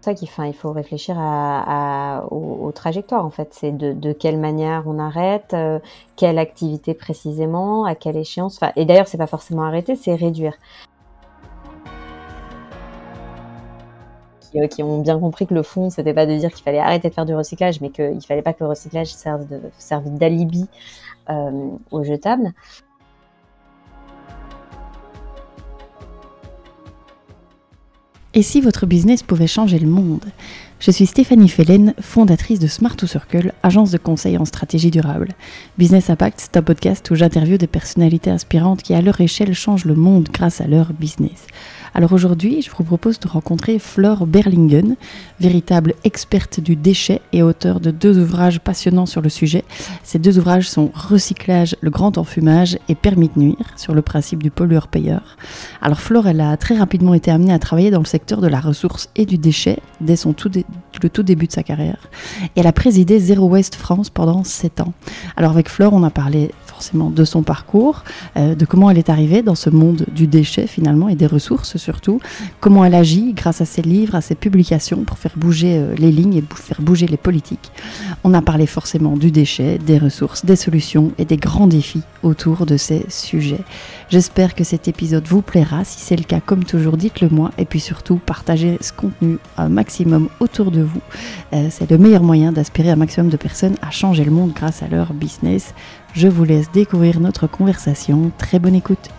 ça qu'il il faut réfléchir à, aux, trajectoires en fait. C'est de, quelle manière on arrête, euh, quelle activité précisément, à quelle échéance. Enfin, et d'ailleurs, c'est pas forcément arrêter, c'est réduire. Qui, euh, qui, ont bien compris que le fond, c'était pas de dire qu'il fallait arrêter de faire du recyclage, mais qu'il fallait pas que le recyclage serve d'alibi euh, aux jetables. Et si votre business pouvait changer le monde? Je suis Stéphanie Fellen, fondatrice de Smart to Circle, agence de conseil en stratégie durable. Business Impact, c'est un podcast où j'interviewe des personnalités inspirantes qui, à leur échelle, changent le monde grâce à leur business. Alors aujourd'hui, je vous propose de rencontrer Flore Berlingen, véritable experte du déchet et auteur de deux ouvrages passionnants sur le sujet. Ces deux ouvrages sont Recyclage, le grand enfumage et Permis de nuire sur le principe du pollueur-payeur. Alors Flore, elle a très rapidement été amenée à travailler dans le secteur de la ressource et du déchet dès son tout le tout début de sa carrière. Et elle a présidé Zero Waste France pendant sept ans. Alors avec Flore, on a parlé forcément de son parcours, euh, de comment elle est arrivée dans ce monde du déchet finalement et des ressources surtout, comment elle agit grâce à ses livres, à ses publications pour faire bouger euh, les lignes et faire bouger les politiques. On a parlé forcément du déchet, des ressources, des solutions et des grands défis autour de ces sujets. J'espère que cet épisode vous plaira. Si c'est le cas, comme toujours, dites-le moi et puis surtout partagez ce contenu un maximum autour de vous. Euh, c'est le meilleur moyen d'aspirer un maximum de personnes à changer le monde grâce à leur business. Je vous laisse découvrir notre conversation. Très bonne écoute.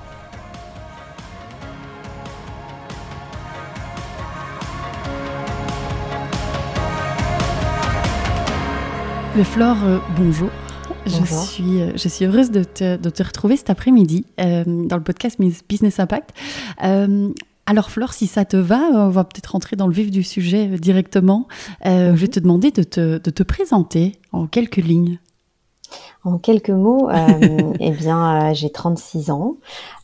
Le Flore, euh, bonjour. Je suis, euh, je suis heureuse de te, de te retrouver cet après-midi euh, dans le podcast Business Impact. alors Flore, si ça te va, on va peut-être rentrer dans le vif du sujet directement. Je vais te demander de te, de te présenter en quelques lignes. En quelques mots, euh, eh bien, euh, j'ai 36 ans,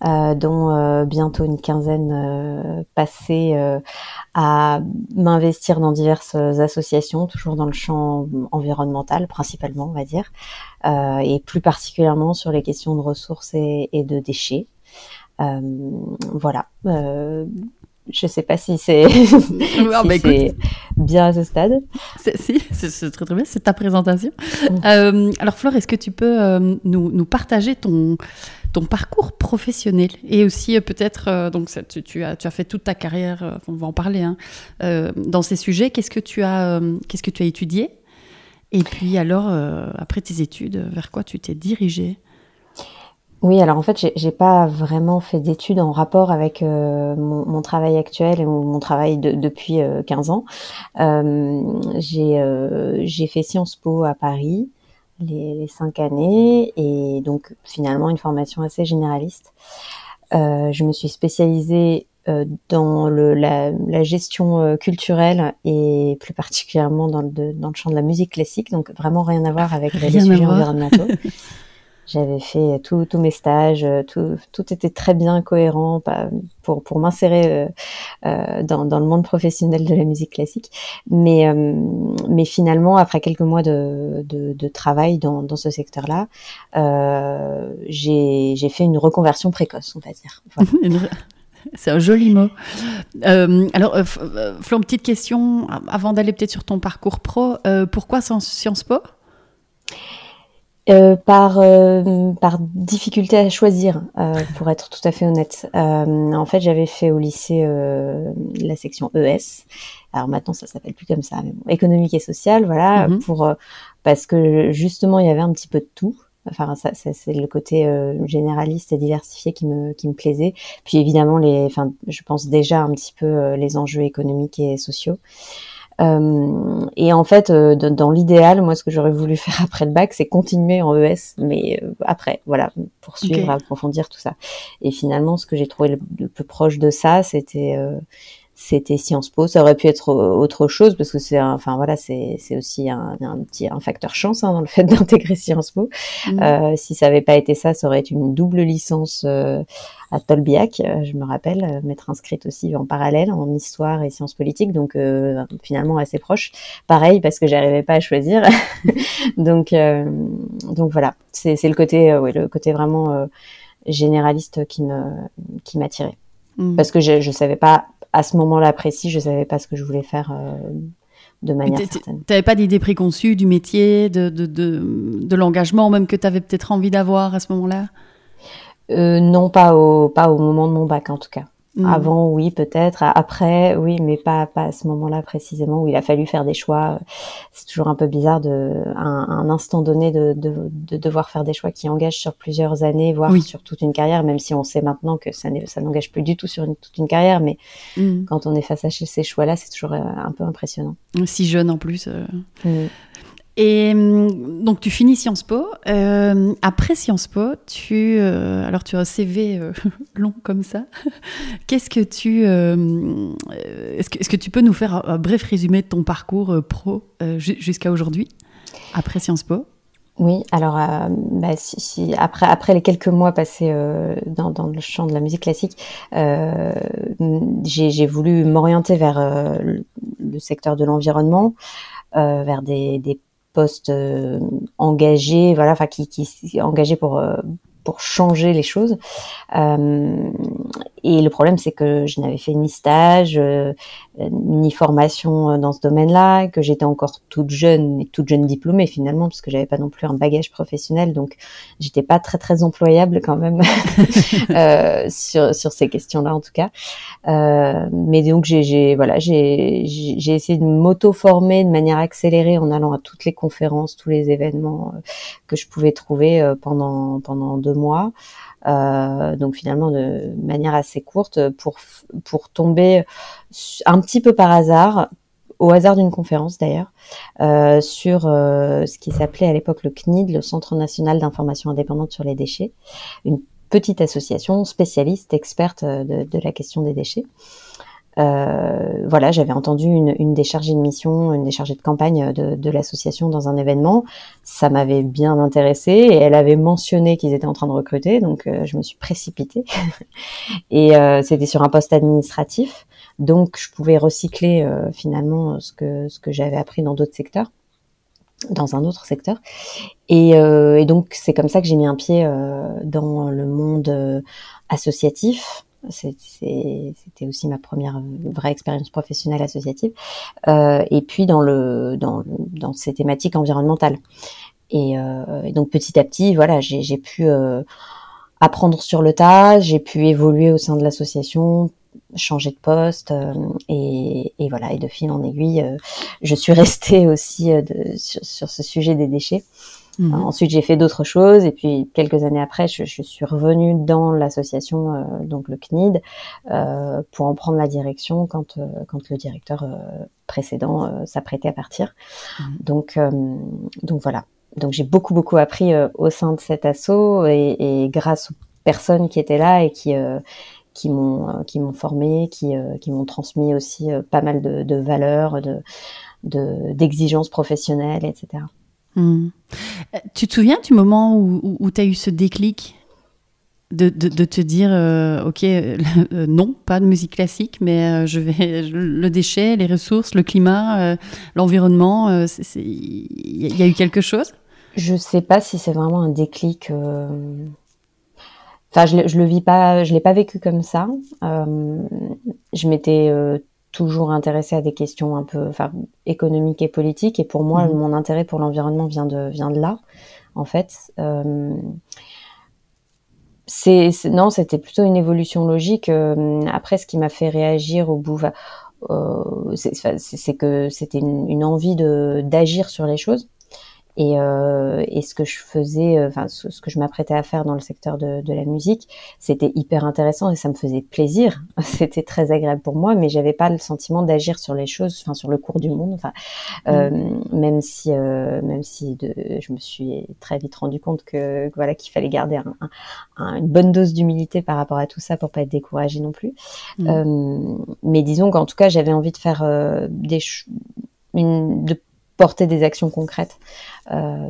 euh, dont bientôt une quinzaine passée à m'investir dans diverses associations, toujours dans le champ environnemental principalement, on va dire, et plus particulièrement sur les questions de ressources et, et de déchets. voilà je sais pas si c'est bah, bien à ce stade. Si, c'est très, très bien, c'est ta présentation. Mm. Euh, alors Flore, est-ce que tu peux euh, nous, nous, partager ton, ton parcours professionnel et aussi euh, peut-être, donc tu, tu, as, tu as fait toute ta carrière, on va en parler, hein, dans ces sujets, qu'est-ce que tu as, qu'est-ce que tu as étudié? Et puis alors, après tes études, vers quoi tu t'es dirigé oui, alors en fait, j'ai pas vraiment fait d'études en rapport avec euh, mon, travail actuel ou mon travail depuis 15 euh, ans. Euh, j'ai fait Sciences Po à Paris les, cinq années et donc finalement une formation assez généraliste. je me suis spécialisée dans le, la, gestion culturelle et plus particulièrement dans le, dans le champ de la musique classique, donc vraiment rien à voir avec les sujets environnementaux. J'avais fait tous mes stages, euh, tout, tout, était très bien cohérent pour, pour m'insérer euh, euh, dans, dans, le monde professionnel de la musique classique. Mais, mais finalement, après quelques mois de, de, de travail dans, dans ce secteur-là, euh, j'ai fait une reconversion précoce, on va dire. C'est un joli mot. Euh, alors, Flo, petite question avant d'aller peut-être sur ton parcours pro. pourquoi Sciences Po? Euh, par euh, par difficulté à choisir, euh, pour être tout à fait honnête. en fait, j'avais fait au lycée la section ES. Alors maintenant, ça s'appelle plus comme ça, mais bon, économique et sociale, voilà, mhm. pour parce que justement, il y avait un petit peu de tout. Enfin, ça, ça c'est le côté généraliste et diversifié qui me qui me plaisait. Puis évidemment, les, enfin, je pense déjà un petit peu les enjeux économiques et sociaux. Euh, et en fait, euh, dans l'idéal, moi, ce que j'aurais voulu faire après le bac, c'est continuer en ES, mais euh, après, voilà, poursuivre, approfondir tout ça. Et finalement, ce que j'ai trouvé le, plus proche de ça, c'était c'était Sciences Po. Ça aurait pu être autre chose parce que c'est, enfin voilà, c'est c'est aussi un, un, petit un facteur chance hein, dans le fait d'intégrer Sciences Po. Mmh. Euh, si ça avait pas été ça, ça aurait été une double licence euh, à Tolbiac, euh, je me rappelle, euh, m'être inscrite aussi en parallèle en histoire et sciences politiques, donc finalement assez proche. Pareil parce que j'arrivais pas à choisir. donc donc voilà, c'est le côté, le côté vraiment généraliste qui me qui m'attirait. Mm. parce que je ne savais pas à ce moment-là précis, je savais pas ce que je voulais faire de manière certaine. Tu n'avais pas d'idée préconçue du métier, de, de, de, de l'engagement, même que tu avais peut-être envie d'avoir à ce moment-là? Non, pas au, pas au moment de mon bac en tout cas. Mm. Avant, oui, peut-être. Après, oui, mais pas, pas à ce moment-là précisément où il a fallu faire des choix. C'est toujours un peu bizarre de, un, un instant donné de, de, de, devoir faire des choix qui engagent sur plusieurs années, voire sur toute une carrière, même si on sait maintenant que ça, ça n'engage plus du tout sur une, toute une carrière. Mais mm. quand on est face à ces choix-là, c'est toujours euh, un peu impressionnant. Si jeune en plus. Euh... Mm. Et hum, donc tu finis Sciences Po. Euh, après Sciences Po, tu euh, alors tu as un CV euh, long comme ça. Qu'est-ce que tu est-ce que, est-ce que tu peux nous faire un, bref résumé de ton parcours pro jusqu'à aujourd'hui après Sciences Po? Oui, alors bah, après, après les quelques mois passés dans, le champ de la musique classique, j'ai voulu m'orienter vers le secteur de l'environnement, vers des poste euh, engagé, voilà, enfin qui, qui engagé pour euh, pour changer les choses. Euh, et le problème, c'est que je n'avais fait ni stage, euh, ni formation dans ce domaine-là, que j'étais encore toute jeune, toute jeune diplômée finalement, parce que j'avais pas non plus un bagage professionnel, donc j'étais pas très très employable quand même euh, sur sur ces questions-là en tout cas. Euh, mais donc j'ai voilà j'ai j'ai essayé de m'auto-former de manière accélérée en allant à toutes les conférences, tous les événements que je pouvais trouver pendant pendant deux mois. Euh, donc finalement de manière assez courte pour pour tomber un petit peu par hasard au hasard d'une conférence d'ailleurs, euh, sur euh, ce qui s'appelait à l'époque le CNID, le Centre national d'information indépendante sur les déchets, une petite association spécialiste, experte de, de la question des déchets. Euh, voilà, j'avais entendu une, une, des chargées de mission, une des chargées de campagne de, de l'association dans un événement. Ça m'avait bien intéressé et elle avait mentionné qu'ils étaient en train de recruter, donc euh, je me suis précipitée. et euh, c'était sur un poste administratif, donc je pouvais recycler euh, finalement ce que ce que j'avais appris dans d'autres secteurs dans un autre secteur. Et, et donc c'est comme ça que j'ai mis un pied dans le monde associatif, c'était aussi ma première vraie expérience professionnelle associative. Euh, et puis dans, le, dans, dans ces thématiques environnementales. Et, euh, donc petit à petit, voilà, j'ai pu euh, apprendre sur le tas, j'ai pu évoluer au sein de l'association, changer de poste euh, et, et, voilà et de fil en aiguille euh, je suis restée aussi euh, sur, ce sujet des déchets Mhm. Ensuite, j'ai fait d'autres choses et puis quelques années après, je, je suis revenue dans l'association, euh, donc le CNID, euh, pour en prendre la direction quand, euh, quand le directeur euh, précédent s'apprêtait à partir. Mhm. Donc, donc voilà. Donc j'ai beaucoup beaucoup appris au sein de cet assaut et, et, grâce aux personnes qui étaient là et qui qui m'ont qui m'ont formé, qui qui m'ont transmis aussi pas mal de, de valeurs, de d'exigences professionnelles, etc. Hmm. Tu te souviens du moment où, où, tu as eu ce déclic de, de, te dire, euh, ok, euh, non, pas de musique classique, mais euh, je vais le déchet, les ressources, le climat, l'environnement, il y, a eu quelque chose? Je sais pas si c'est vraiment un déclic. Enfin, je, je je l'ai pas vécu comme ça. je m'étais toujours intéressée à des questions un peu enfin, économiques et politiques. Et pour moi, mmh. mon intérêt pour l'environnement vient de, vient de là, en fait. Euh, c'est, non, c'était plutôt une évolution logique. Euh, après, ce qui m'a fait réagir au bout, euh, c'est que c'était une, une, envie de d'agir sur les choses. Et, euh, et, ce que je faisais, euh, enfin ce, que je m'apprêtais à faire dans le secteur de, de la musique, c'était hyper intéressant et ça me faisait plaisir. c'était très agréable pour moi, mais j'avais pas le sentiment d'agir sur les choses, enfin sur le cours du monde. Enfin, euh, mm. même si, euh, même si de, je me suis très vite rendu compte que, voilà qu'il fallait garder un, un, une bonne dose d'humilité par rapport à tout ça pour pas être découragé non plus. Mm. Euh, mais disons qu'en tout cas, j'avais envie de faire des une, de porter des actions concrètes euh,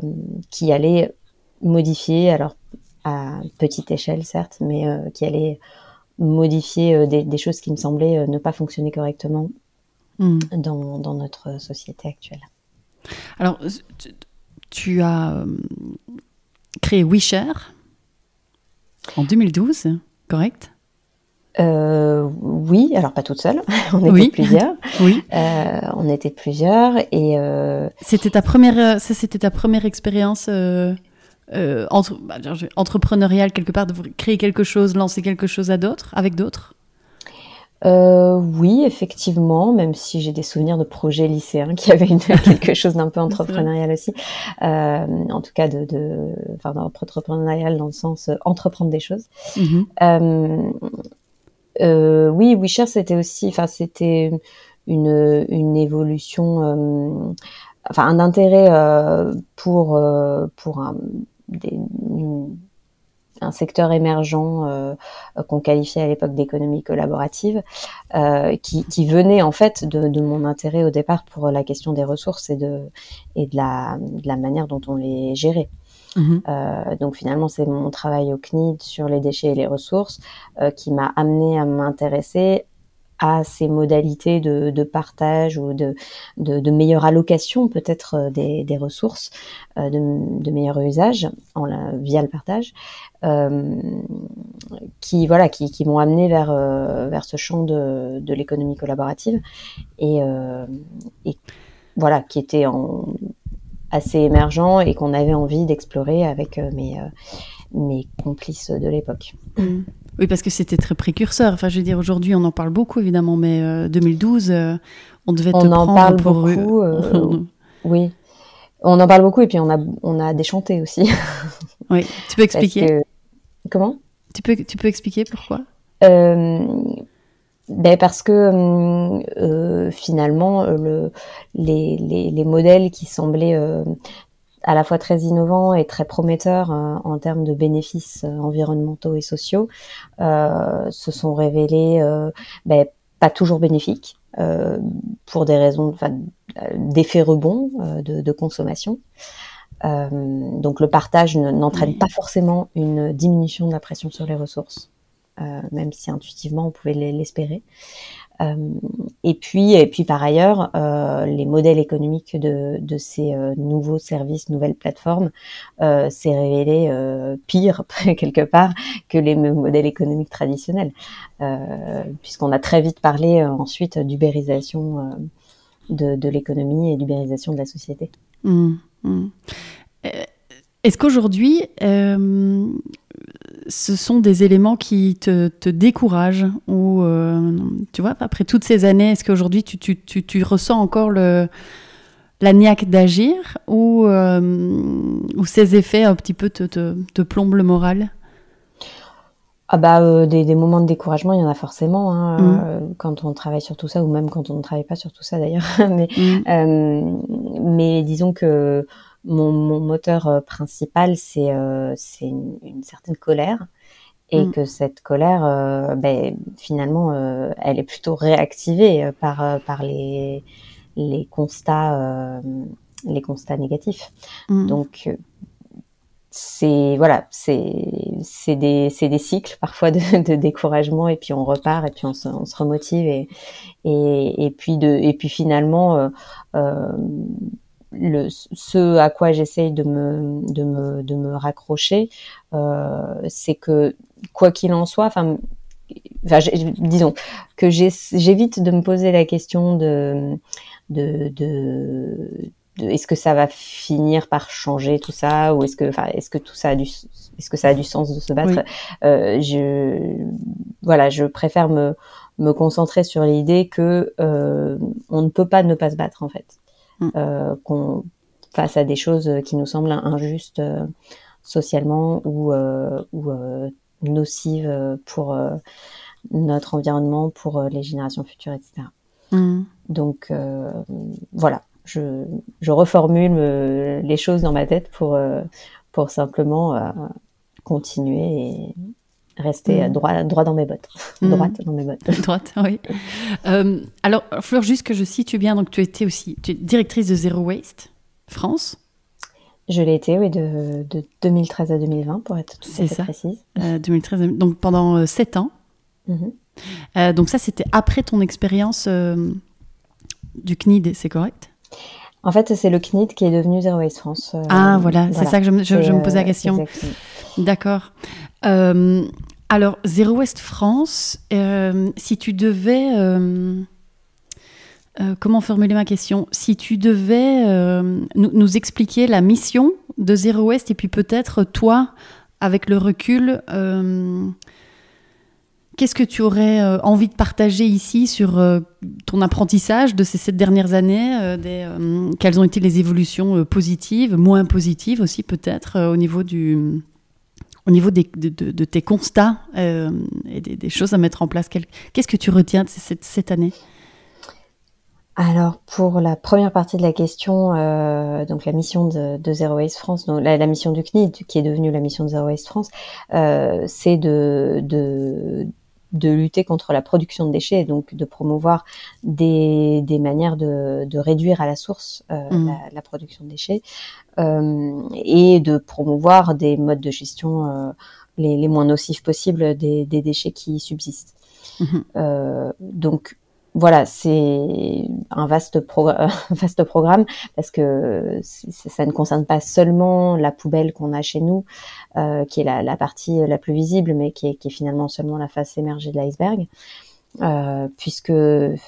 qui allaient modifier, alors à petite échelle certes, mais euh, qui allaient modifier euh, des, des, choses qui me semblaient ne pas fonctionner correctement mmh. dans, dans, notre société actuelle. Alors, tu, tu as créé WeShare en 2012, correct? Euh, oui, alors pas toute seule, on était plusieurs. oui. Euh, on était plusieurs et. Euh... C'était ta première, ça c'était ta première expérience entre, bah, entrepreneuriale quelque part, de créer quelque chose, lancer quelque chose à d'autres, avec d'autres? Oui, effectivement, même si j'ai des souvenirs de projets lycéens qui avaient une, quelque chose d'un peu entrepreneurial aussi. En tout cas, de, de, enfin, entrepreneurial dans le sens entreprendre des choses. Mm-hmm. Euh, oui, Wisher, c'était aussi, enfin, c'était une, une évolution, euh, enfin, un intérêt euh, pour, pour un, un secteur émergent qu'on qualifiait à l'époque d'économie collaborative, qui, qui, venait en fait de, de, mon intérêt au départ pour la question des ressources et de, et de, la, de la manière dont on les gérait. Mhm. Euh, donc finalement, c'est mon travail au CNID sur les déchets et les ressources euh, qui m'a amené à m'intéresser à ces modalités de, partage ou de, meilleure allocation peut-être euh, des, ressources, de, meilleur usage via le partage, qui voilà, qui, m'ont amené vers ce champ de, de l'économie collaborative et, et voilà, qui était en assez émergent et qu'on avait envie d'explorer avec euh, mes, euh, mes complices de l'époque. Oui, parce que c'était très précurseur. Enfin, je veux dire, aujourd'hui, on en parle beaucoup, évidemment, mais 2012, euh, on devait te on en parle beaucoup. oui, on en parle beaucoup et puis on a, on a déchanté aussi. oui, tu peux expliquer Comment? Tu peux, tu peux expliquer pourquoi? Ben parce que hum, euh, finalement, euh, le, les, les, les, modèles qui semblaient euh, à la fois très innovants et très prometteurs euh, en termes de bénéfices environnementaux et sociaux se sont révélés ben, pas toujours bénéfiques pour des raisons d'effet rebond de, de, consommation. donc le partage n'entraîne pas forcément une diminution de la pression sur les ressources. Euh, même si intuitivement on pouvait l'espérer. Euh, et puis, et puis par ailleurs, euh, les modèles économiques de, ces nouveaux services, nouvelles plateformes, s'est révélé pire quelque part que les modèles économiques traditionnels, puisqu'on a très vite parlé ensuite d'ubérisation de, l'économie et d'ubérisation de la société. Mmh, mmh. Est-ce qu'aujourd'hui, ce sont des éléments qui te, te découragent ou euh, tu vois après toutes ces années est-ce qu'aujourd'hui tu, tu, tu, tu, ressens encore le la niaque d'agir ou, euh, ou ces effets un petit peu te, te, te plombent le moral? Ah bah euh, des, des, moments de découragement il y en a forcément hein, mmh. euh, quand on travaille sur tout ça ou même quand on ne travaille pas sur tout ça d'ailleurs mais mmh. mais disons que mon, mon moteur euh, principal, c'est euh, une, une, certaine colère. Et mm. que cette colère, euh, ben, finalement, elle est plutôt réactivée par, par les, les, constats, les constats négatifs. Mm. Donc, c'est voilà, c'est des, des cycles parfois de, de, découragement et puis on repart et puis on se, on se remotive et, et, et puis de et puis finalement le, ce à quoi j'essaye de me, de me, de me raccrocher, euh, c'est que quoi qu'il en soit, enfin, enfin disons que j'évite de me poser la question de, de, de, de est-ce que ça va finir par changer tout ça ou est-ce que, enfin, est-ce que tout ça a du, est-ce que ça a du sens de se battre? Euh, Je, voilà, je préfère me, me concentrer sur l'idée que euh, on ne peut pas ne pas se battre en fait. Mm. euh, qu'on face à des choses qui nous semblent injustes euh, socialement ou, euh, ou euh, nocives pour notre environnement, pour les générations futures, etc. Mm. Donc voilà, je, je reformule les choses dans ma tête pour, pour simplement continuer et rester mmh. droit, droit dans mes bottes. Mmh. Droite dans mes bottes. Droite, oui. Euh, alors, Fleur, juste que je situe bien, donc tu étais aussi tu es directrice de Zero Waste France. Je l'ai été, oui, de, de, 2013 à 2020, pour être tout à fait précise. Euh, 2013, donc pendant 7 euh, ans. Mmh. Euh, donc ça, c'était après ton expérience euh, du CNID, c'est correct? En fait, c'est le CNID qui est devenu Zero Waste France. ah, voilà, c'est ça que je, je, je me posais la question. D'accord. Alors, Zero Waste France, si tu devais... comment formuler ma question? Si tu devais nous, expliquer la mission de Zero Waste et puis peut-être toi, avec le recul, Qu'est-ce que tu aurais euh, envie de partager ici sur euh, ton apprentissage de ces sept dernières années euh, Quelles ont été les évolutions positives, moins positives aussi peut-être au niveau du au niveau des, de, tes constats et des, choses à mettre en place Qu'est-ce que tu retiens de cette, cette année? Alors pour la première partie de la question, donc la mission de, Zero Waste France, donc la, mission du CNID qui est devenue la mission de Zero Waste France, c'est de, de, de lutter contre la production de déchets, et donc de promouvoir des, des manières de, de, réduire à la source euh, mmh. la, la, production de déchets euh, et de promouvoir des modes de gestion euh, les, les, moins nocifs possibles des, des déchets qui subsistent. Mmh. Euh, donc voilà, c'est un vaste, programme parce que ça ne concerne pas seulement la poubelle qu'on a chez nous, euh, qui est la, partie la plus visible, mais qui est, finalement seulement la face émergée de l'iceberg. Euh, puisque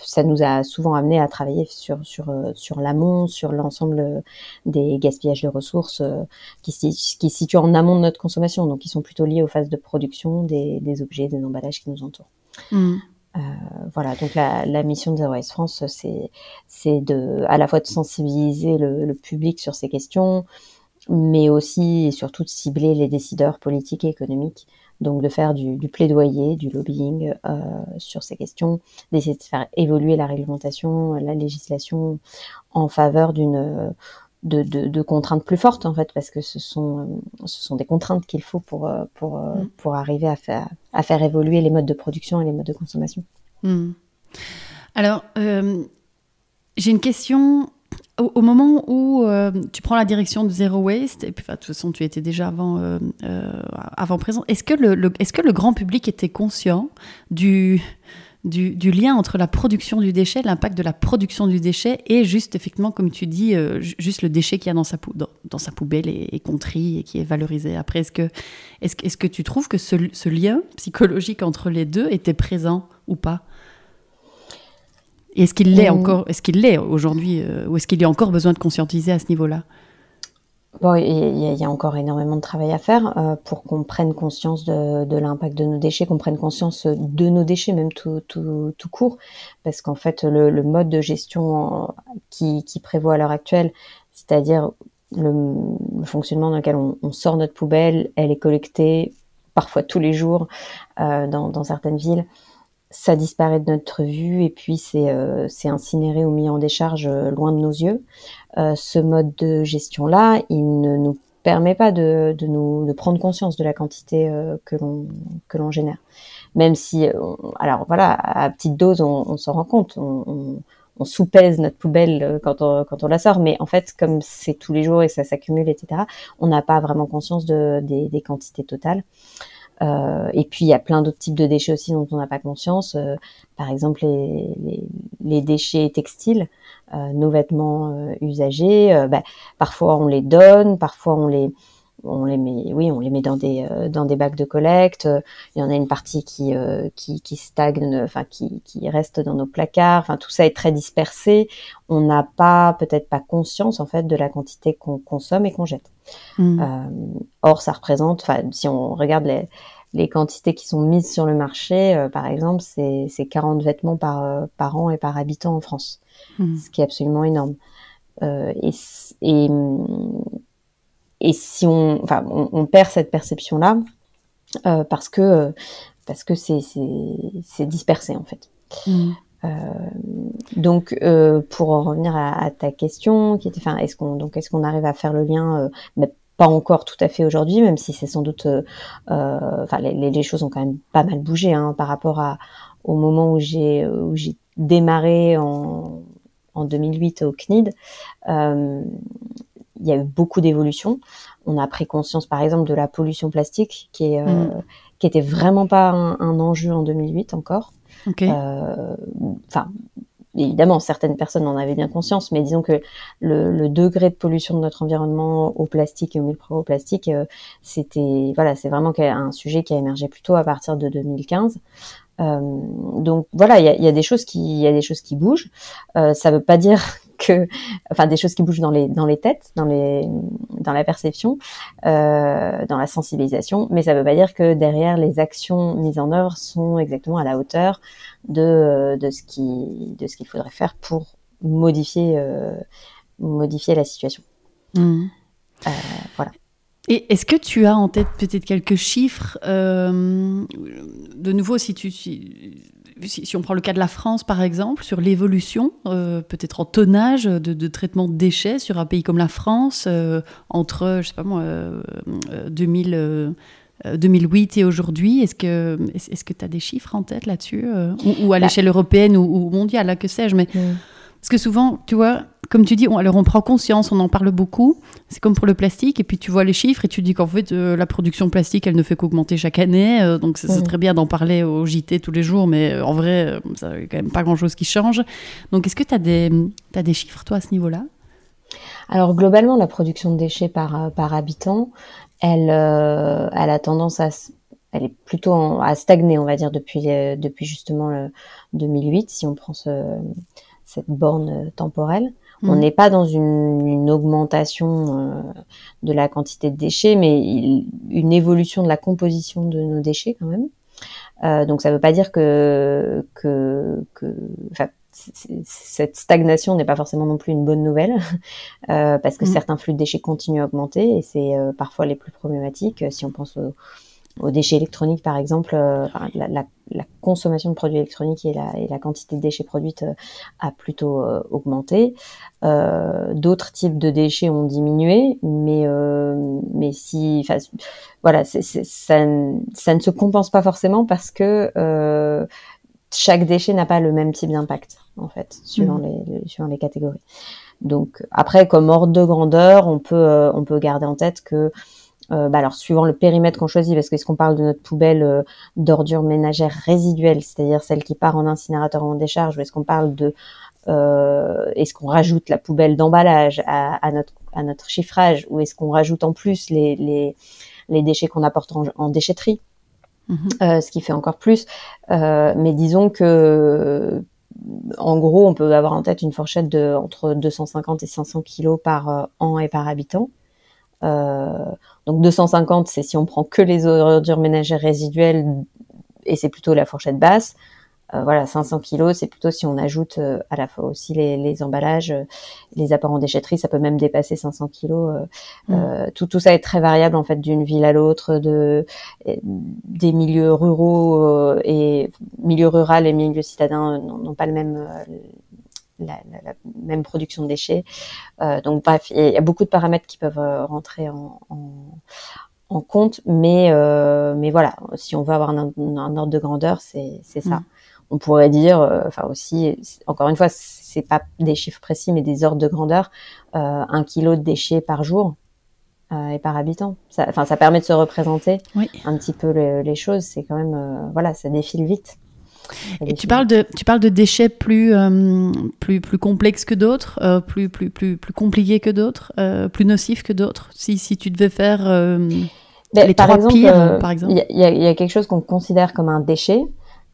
ça nous a souvent amené à travailler sur sur l'amont, sur l'ensemble des gaspillages de ressources euh, qui, se situent en amont de notre consommation, donc qui sont plutôt liés aux phases de production des, des objets, des emballages qui nous entourent. Mmh. Euh, voilà, donc la, la, mission de Zero France, c'est c'est de à la fois de sensibiliser le, le, public sur ces questions, mais aussi et surtout de cibler les décideurs politiques et économiques. Donc de faire du, du plaidoyer, du lobbying euh, sur ces questions, d'essayer de faire évoluer la réglementation, la législation en faveur d'une de, de, de, contraintes plus fortes en fait parce que ce sont ce sont des contraintes qu'il faut pour euh, pour euh, mm. pour arriver à faire à faire évoluer les modes de production et les modes de consommation. Mm. Alors euh, j'ai une question au, moment où tu prends la direction de Zero Waste et puis de toute façon tu étais déjà avant avant présent est-ce que le est-ce que le grand public était conscient du du, lien entre la production du déchet, l'impact de la production du déchet et juste, effectivement, comme tu dis, euh, juste le déchet qu'il y a dans sa, dans, sa poubelle et, et qu'on trie et qui est valorisé. Après, est-ce que, est -ce, que tu trouves que ce, lien psychologique entre les deux était présent ou pas? Est-ce qu'il l'est encore Est-ce qu'il l'est aujourd'hui euh, Ou est-ce qu'il y a encore besoin de conscientiser à ce niveau-là? Bon, il y, a encore énormément de travail à faire euh, pour qu'on prenne conscience de, de l'impact de nos déchets, qu'on prenne conscience de nos déchets, même tout, tout, tout court, parce qu'en fait, le, le, mode de gestion qui, qui prévoit à l'heure actuelle, c'est-à-dire le, le, fonctionnement dans lequel on, on, sort notre poubelle, elle est collectée parfois tous les jours euh, dans, dans, certaines villes, ça disparaît de notre vue et puis c'est euh, incinéré ou mis en décharge euh, loin de nos yeux. Euh, ce mode de gestion-là, il ne nous permet pas de, de, nous, de prendre conscience de la quantité euh, que l'on génère. Même si, euh, alors voilà, à petite dose, on, on s'en rend compte, on, on, on sous-pèse notre poubelle quand on, quand on la sort, mais en fait, comme c'est tous les jours et ça s'accumule, etc., on n'a pas vraiment conscience de, des, des quantités totales. Euh, et puis il y a plein d'autres types de déchets aussi dont on n'a pas conscience. Euh, par exemple les, les, les déchets textiles, euh, nos vêtements euh, usagés. Bah, parfois on les donne, parfois on les on les met, oui, on les met dans des dans des bacs de collecte. Il y en a une partie qui qui, qui stagne, enfin qui, qui reste dans nos placards. Enfin tout ça est très dispersé. On n'a pas peut-être pas conscience en fait de la quantité qu'on consomme et qu'on jette. Mmh. Euh, or ça représente, enfin si on regarde les les quantités qui sont mises sur le marché, euh, par exemple, c'est 40 vêtements par, euh, par an et par habitant en France, mmh. ce qui est absolument énorme. Euh, et, et, et, si on, enfin, on, on perd cette perception-là euh, parce que parce que c'est dispersé en fait. Mmh. Euh, donc, euh, pour en revenir à, à, ta question, qui était, enfin, est-ce qu'on donc est-ce qu'on arrive à faire le lien mais pas encore tout à fait aujourd'hui, même si c'est sans doute, euh, enfin, les, les, choses ont quand même pas mal bougé hein, par rapport à, au moment où j'ai où j'ai démarré en, en 2008 au CNID. Euh, il y a eu beaucoup d'évolutions. On a pris conscience, par exemple, de la pollution plastique, qui est mmh. qui était vraiment pas un, un, enjeu en 2008 encore. Okay. Euh, enfin, évidemment, certaines personnes en avaient bien conscience, mais disons que le, degré de pollution de notre environnement au plastique et au microplastique, euh, c'était, voilà, c'est vraiment un sujet qui a émergé plutôt à partir de 2015. Euh, donc voilà, il y a, des choses qui, il y a des choses qui bougent. Euh, ça veut pas dire que, enfin, des choses qui bougent dans les dans les têtes, dans les dans la perception, euh, dans la sensibilisation, mais ça veut pas dire que derrière les actions mises en œuvre sont exactement à la hauteur de de ce qui de ce qu'il faudrait faire pour modifier euh, modifier la situation. Mmh. Euh, voilà. Et est-ce que tu as en tête peut-être quelques chiffres De nouveau, si, tu, si, si, on prend le cas de la France, par exemple, sur l'évolution, euh, peut-être en tonnage de, traitement de déchets sur un pays comme la France, euh, entre, je sais pas moi, 2000... 2008 et aujourd'hui, est-ce que est-ce que tu as des chiffres en tête là-dessus ou, à bah l'échelle européenne ou, mondiale, là, que sais-je, mais. Parce que souvent, tu vois, comme tu dis, on, alors on prend conscience, on en parle beaucoup. C'est comme pour le plastique, et puis tu vois les chiffres et tu dis qu'en fait, euh, la production plastique, elle ne fait qu'augmenter chaque année. Euh, donc c'est mmh. très bien d'en parler au JT tous les jours, mais euh, en vrai, ça quand même pas grand-chose qui change. Donc est-ce que tu as, des, as des chiffres, toi, à ce niveau-là? Alors globalement, la production de déchets par, par habitant, elle, elle a tendance à elle est plutôt à stagner, on va dire, depuis, depuis justement le 2008, si on prend ce, cette borne euh, On mm. n'est pas dans une, augmentation euh, de la quantité de déchets, mais une évolution de la composition de nos déchets quand même. Euh, donc ça ne veut pas dire que, que, que cette stagnation n'est pas forcément non plus une bonne nouvelle, parce que mm. certains flux de déchets continuent à augmenter et c'est parfois les plus problématiques. Si on pense aux, aux déchets électroniques, par exemple, euh, la, la, la, consommation de produits électroniques et la, et la quantité de déchets produits euh, a plutôt euh, augmenté. D'autres types de déchets ont diminué, mais mais si, voilà, ça, ça ne se compense pas forcément parce que chaque déchet n'a pas le même type d'impact en fait, suivant mmh. les, suivant les catégories. Donc après, comme ordre de grandeur, on peut on peut garder en tête que euh, bah alors suivant le périmètre qu'on choisit, parce qu'est-ce qu'on parle de notre poubelle euh, d'ordures ménagères résiduelles, c'est-à-dire celle qui part en incinérateur ou en décharge, ou est-ce qu'on parle de euh, est-ce qu'on rajoute la poubelle d'emballage à, à, notre à notre chiffrage, ou est-ce qu'on rajoute en plus les les, les déchets qu'on apporte en, déchetterie, mhm. euh, ce qui fait encore plus. mais disons que en gros, on peut avoir en tête une fourchette de entre 250 et 500 kilos par an et par habitant. Euh, donc 250, c'est si on prend que les ordures ménagères résiduelles et c'est plutôt la fourchette basse. Euh, voilà, 500 kilos, c'est plutôt si on ajoute euh, à la fois aussi les, les emballages, les apports en déchetterie, ça peut même dépasser 500 kilos. Mmh. tout, tout ça est très variable en fait d'une ville à l'autre, de des milieux ruraux et milieux rural et milieux citadins n'ont pas le même la, la, même production de déchets. Euh, donc bref, il y a beaucoup de paramètres qui peuvent euh, rentrer en, en, en compte, mais euh, mais voilà, si on veut avoir un, un ordre de grandeur, c'est c'est ça. Mm. On pourrait dire, euh, enfin aussi, encore une fois, c'est pas des chiffres précis, mais des ordres de grandeur, euh, un kilo de déchets par jour. et par habitant. Enfin, ça, permet de se représenter un petit peu les choses. C'est quand même, voilà, ça défile vite. Et tu parles de tu parles de déchets plus euh, plus plus complexes que d'autres, euh, plus plus plus plus compliqués que d'autres, euh, plus nocifs que d'autres. Si si tu devais faire ben, les trois pires, par exemple. Il y, y, a quelque chose qu'on considère comme un déchet,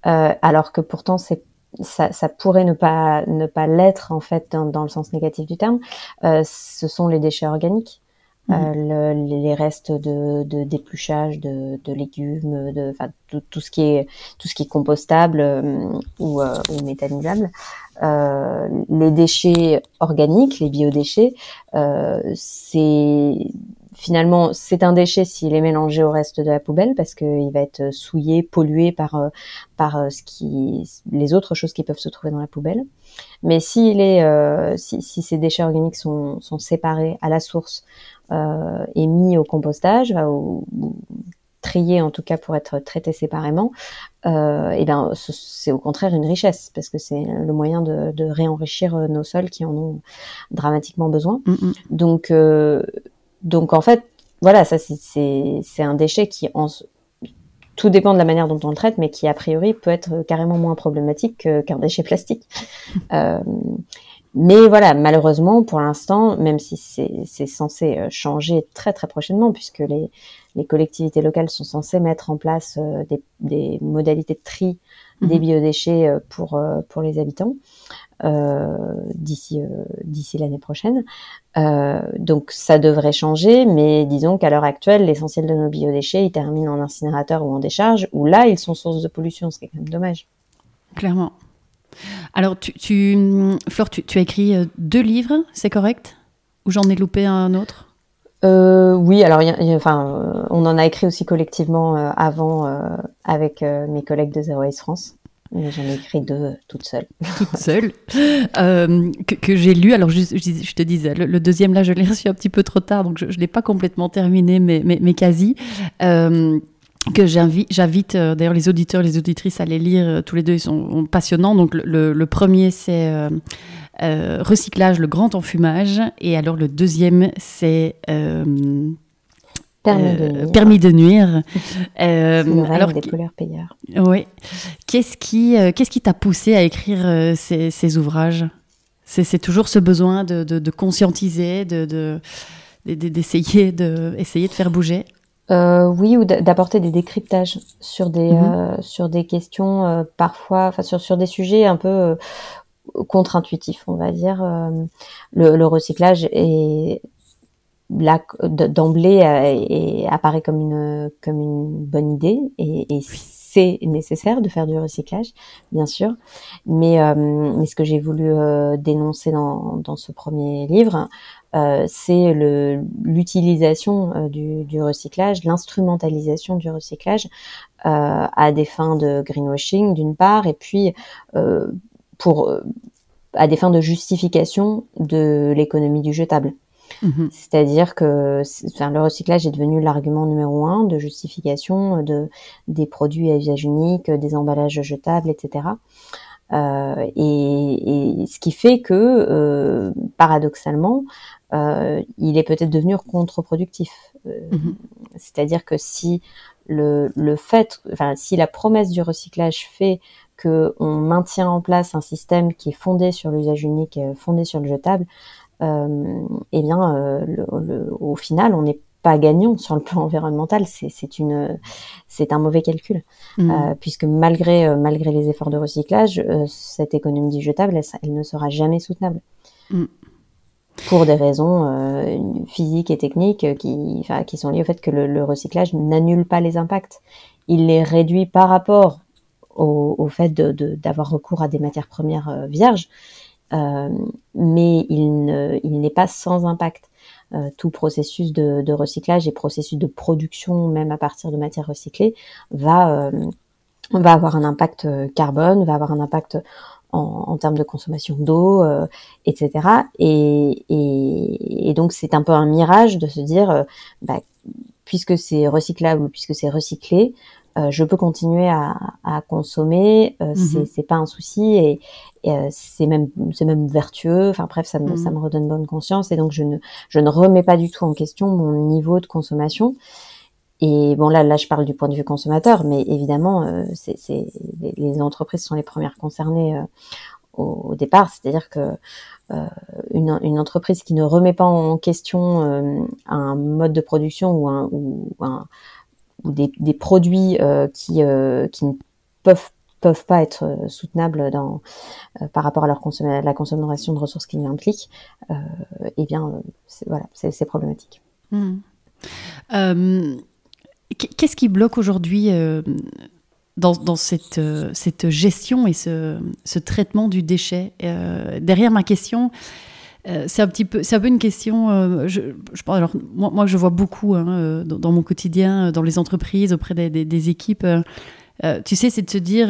alors que pourtant c'est ça, ça, pourrait ne pas ne pas l'être en fait dans, dans, le sens négatif du terme. ce sont les déchets organiques. Euh, mhm. le, les restes de, d'épluchage de, de, légumes, de, enfin, tout, tout, ce qui est tout ce qui est compostable euh, ou, euh, ou méthanisable. Euh, les déchets organiques, les biodéchets, c'est finalement c'est un déchet s'il est mélangé au reste de la poubelle parce qu'il va être souillé, pollué par par ce qui les autres choses qui peuvent se trouver dans la poubelle. Mais s'il est si, si, ces déchets organiques sont, sont séparés à la source euh, est mis au compostage, ou, trié en tout cas pour être traité séparément, euh, et ben c'est au contraire une richesse parce que c'est le moyen de, de, réenrichir euh, nos sols qui en ont dramatiquement besoin. Mm, mm. Donc euh, donc en fait voilà ça c'est un déchet qui en tout dépend de la manière dont on le traite, mais qui a priori peut être carrément moins problématique qu'un déchet plastique. Euh, mais voilà, malheureusement, pour l'instant, même si c'est censé euh, changer très très prochainement, puisque les, les collectivités locales sont censées mettre en place euh, des, des, modalités de tri des mhm. biodéchets euh, pour, pour les habitants d'ici d'ici l'année prochaine. Euh, donc ça devrait changer, mais disons qu'à l'heure actuelle, l'essentiel de nos biodéchets, ils terminent en incinérateur ou en décharge, où là, ils sont source de pollution, ce qui est quand même dommage. Clairement. Alors, tu, tu Flore, tu, as écrit euh, deux livres, c'est correct? Ou j'en ai loupé un autre? Euh, Oui, alors, enfin, euh, on en a écrit aussi collectivement avant avec mes collègues de Zero Waste France. J'en ai écrit deux toute seule. Toute seule. que, j'ai lu. Alors, je, te disais, le, deuxième, là, je l'ai reçu un petit peu trop tard, donc je ne l'ai pas complètement terminé, mais, mais, quasi que j'invite euh, d'ailleurs les auditeurs et les auditrices à les lire. Euh, tous les deux, ils sont passionnants. Donc le, premier, c'est euh, Recyclage, le grand enfumage. Et alors le deuxième, c'est... Permis de nuire. alors, des pollueurs payeurs. Oui. Qu'est-ce qui qu'est-ce qui t'a poussé à écrire ces, ces ouvrages? C'est toujours ce besoin de, de, de conscientiser, de d'essayer de, essayer de faire bouger? Euh, oui, ou d'apporter des décryptages sur des mhm. euh, sur des questions euh, parfois, enfin sur sur des sujets un peu euh, contre-intuitifs, on va dire. Le, le, recyclage est d'emblée et apparaît comme une comme une bonne idée et, et c'est nécessaire de faire du recyclage, bien sûr. Mais, mais ce que j'ai voulu dénoncer dans, dans ce premier livre, euh, c'est l'utilisation euh, du, du, recyclage, l'instrumentalisation du recyclage euh, à des fins de greenwashing d'une part, et puis pour à des fins de justification de l'économie du jetable. Mhm. C'est-à-dire que enfin, le recyclage est devenu l'argument numéro un de justification de, des produits à usage unique, des emballages jetables, etc. Euh, et, et, ce qui fait que, euh, paradoxalement, euh, il est peut-être devenu contre-productif. Euh, mhm. C'est-à-dire que si le, le fait, enfin, si la promesse du recyclage fait que on maintient en place un système qui est fondé sur l'usage unique, fondé sur le jetable, euh, eh bien, euh, le, au final, on n'est pas gagnant sur le plan environnemental. C'est une, c'est un mauvais calcul, mhm. euh, puisque malgré malgré les efforts de recyclage, cette économie du jetable, elle, ne sera jamais soutenable. Mhm pour des raisons euh, physiques et techniques qui, sont liées au fait que le, recyclage n'annule pas les impacts. Il les réduit par rapport au, au fait d'avoir de, recours à des matières premières euh, vierges, euh, mais il n'est pas sans impact. Euh, tout processus de, recyclage et processus de production, même à partir de matières recyclées, va, euh, avoir un impact carbone, va avoir un impact en, termes de consommation d'eau, euh, etc. Et, donc c'est un peu un mirage de se dire, euh, bah, puisque c'est recyclable, puisque c'est recyclé, euh, je peux continuer à, à consommer, euh, mhm. c'est pas un souci et, et c'est même c'est même vertueux. Enfin bref, ça me, mhm. ça me redonne bonne conscience et donc je ne je ne remets pas du tout en question mon niveau de consommation. Et bon là, là, je parle du point de vue consommateur, mais évidemment, euh, c'est, les, entreprises sont les premières concernées euh, au, départ. C'est-à-dire que euh, une, une, entreprise qui ne remet pas en question un mode de production ou, un, ou, un, ou des, des, produits qui, qui ne peuvent peuvent pas être soutenables dans, par rapport à leur la consommation de ressources qui impliquent, eh bien, voilà, c'est problématique. Mmh. Qu'est-ce qui bloque aujourd'hui euh, dans, cette, euh, cette, gestion et ce, traitement du déchet? Euh, Derrière ma question, c'est un petit peu, c'est un peu une question. je, je, alors moi, moi, je vois beaucoup hein, dans, mon quotidien, dans les entreprises, auprès des, équipes. tu sais, c'est de se dire,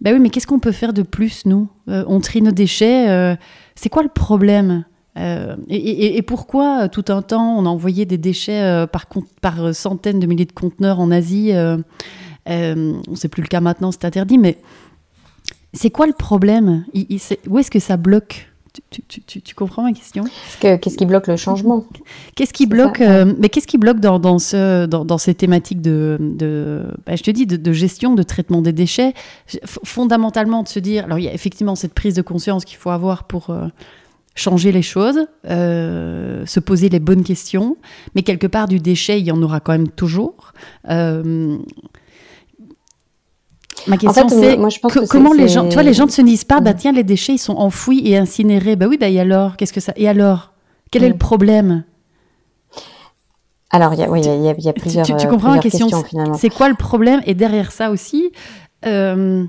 bah oui, mais qu'est-ce qu'on peut faire de plus nous On trie nos déchets. c'est quoi le problème euh, et, pourquoi euh, tout un temps on a envoyé des déchets euh, par, par centaines de milliers de conteneurs en Asie euh, On sait plus le cas maintenant, c'est interdit, mais c'est quoi le problème? Où est-ce que ça bloque? Tu, comprends ma question Qu'est-ce qui bloque le changement Qu'est-ce qui bloque euh, Mais qu'est-ce qui bloque dans, dans, ce, dans, dans ces thématiques de, de bah, je te dis, de, gestion, de traitement des déchets Fondamentalement, de se dire, alors il y a effectivement cette prise de conscience qu'il faut avoir pour euh, changer les choses, euh, se poser les bonnes questions, mais quelque part du déchet, il y en aura quand même toujours. Ma question c'est comment les gens, tu vois, les gens ne se disent pas, bah tiens, les déchets ils sont enfouis et incinérés. Bah oui, bah et alors, qu'est-ce que ça Et alors, quel est le problème? Alors, il y, y, y a plusieurs. Tu, tu comprends ma question? C'est quoi le problème? Et derrière ça aussi. Euh,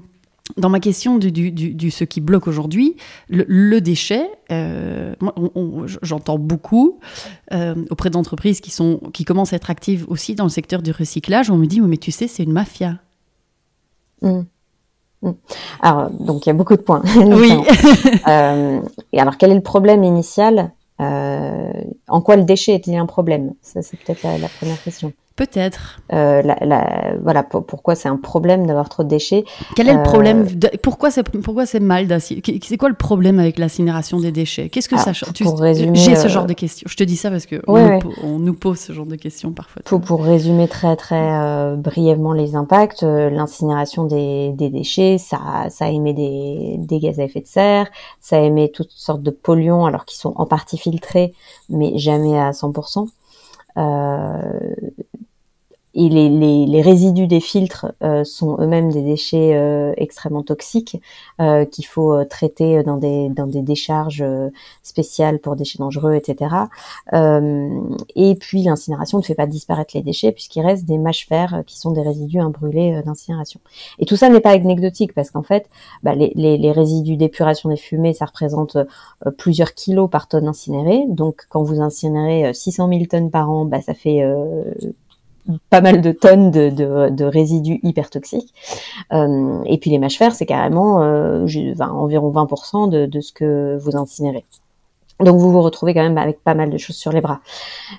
dans ma question du, du, du, ce qui bloque aujourd'hui, le, déchet, euh, j'entends beaucoup euh, auprès d'entreprises qui, sont, qui commencent à être actives aussi dans le secteur du recyclage. On me dit, mais tu sais, c'est une mafia. Mmh. Mmh. Alors, donc il y a beaucoup de points. Oui. euh, et alors, quel est le problème initial? Euh, En quoi le déchet est-il un problème? Ça, c'est peut-être la, première question. Peut-être. Euh, voilà, pourquoi c'est un problème d'avoir trop de déchets. Quel est le problème euh, Pourquoi c'est pourquoi c'est mal C'est quoi le problème avec l'incinération des déchets? Qu'est-ce que ça change J'ai ce genre de questions. Je te dis ça parce que on, nous, pose ce genre de questions parfois. Pour, pour résumer très très brièvement les impacts, l'incinération des, déchets, ça, ça émet des, des gaz à effet de serre, ça émet toutes sortes de polluants alors qu'ils sont en partie filtrés, mais jamais à 100%. Euh, et les, résidus des filtres euh, sont eux-mêmes des déchets euh, extrêmement toxiques euh, qu'il faut traiter dans des, décharges spéciales pour déchets dangereux, etc. et puis l'incinération ne fait pas disparaître les déchets puisqu'il reste des mâches fer qui sont des résidus imbrûlés d'incinération. Et tout ça n'est pas anecdotique parce qu'en fait, bah, les, résidus d'épuration des fumées, ça représente plusieurs kilos par tonne incinérée. Donc quand vous incinérez 600 000 tonnes par an, bah, ça fait pas mal de tonnes de, de, résidus hyper toxiques. Euh, et puis les mâches fer, c'est carrément euh, environ 20% de, de ce que vous incinérez. Donc vous vous retrouvez quand même avec pas mal de choses sur les bras.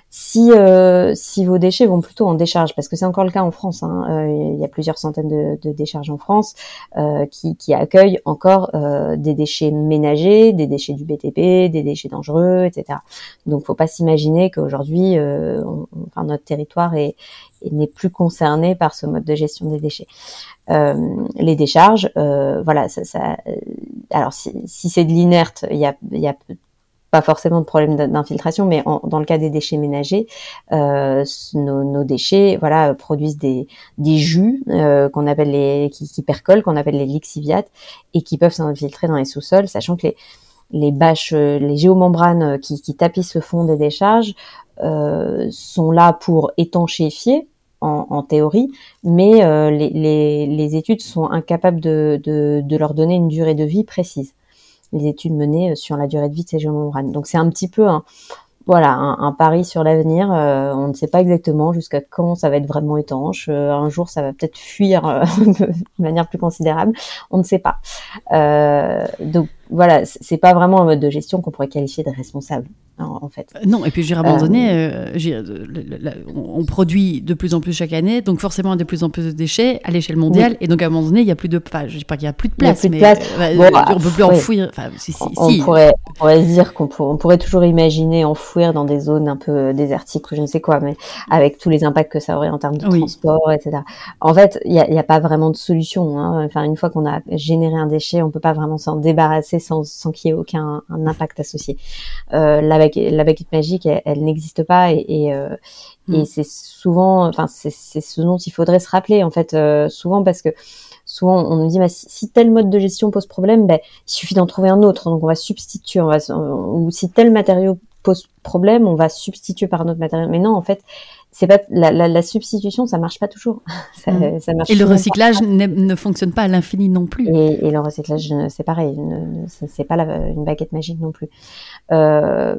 Si euh, si vos déchets vont plutôt en décharge, parce que c'est encore le cas en France, hein, euh, il y a plusieurs centaines de, de décharges en France euh, qui, qui, accueillent encore euh, des déchets ménagers, des déchets du BTP, des déchets dangereux, etc. Donc faut pas s'imaginer qu'aujourd'hui, euh, enfin notre territoire est n'est plus concerné par ce mode de gestion des déchets. Euh, les décharges, voilà, ça, ça alors si, si c'est de l'inerte, il y a, y a pas forcément de problème d'infiltration, mais dans le cas des déchets ménagers, euh, nos, déchets, voilà, produisent des, des jus euh, qu'on appelle les qui, qui percolent, qu'on appelle les lixiviates, et qui peuvent s'infiltrer dans les sous-sols, sachant que les les bâches, les géomembranes qui, tapissent le fond des décharges euh, sont là pour étanchéifier, en, en, théorie, mais euh, les, les, études sont incapables de, de, leur donner une durée de vie précise les études menées euh, sur la durée de vie de ces géomembranes. Donc c'est un petit peu un, voilà, un, pari sur l'avenir. Euh, on ne sait pas exactement jusqu'à quand ça va être vraiment étanche. Euh, un jour, ça va peut-être fuir de manière plus considérable. On ne sait pas. donc voilà, c'est pas vraiment un mode de gestion qu'on pourrait qualifier de responsable en, fait. Euh, non, et puis j'ai abandonné, euh, euh, on produit de plus en plus chaque année, donc forcément de plus en plus de déchets à l'échelle mondiale, et donc à un moment donné, il n'y a plus de, enfin, je dis pas qu'il y a plus de place, mais on ne peut plus enfouir. Si, si, on, Pourrait, on pourrait dire qu'on on pourrait toujours imaginer enfouir dans des zones un peu désertiques ou je ne sais quoi, mais avec tous les impacts que ça aurait en termes de transport, etc. En fait, il n'y a, a, pas vraiment de solution. Hein. Enfin, une fois qu'on a généré un déchet, on peut pas vraiment s'en débarrasser sans, sans qu'il y ait aucun un impact associé. Euh, la la baguette magique, elle, n'existe pas et, et, euh, mm. c'est souvent, enfin c'est ce dont il faudrait se rappeler en fait, euh, souvent parce que souvent on nous dit bah, si, tel mode de gestion pose problème, ben, il suffit d'en trouver un autre, donc on va substituer, on va, ou si tel matériau pose problème, on va substituer par un autre matériau. Mais non, en fait, c'est pas la, la, la, substitution, ça marche pas toujours. ça, mm. ça marche et le recyclage ne fonctionne pas à l'infini non plus. Et, et le recyclage, c'est pareil, c'est pas la, une baguette magique non plus. Euh,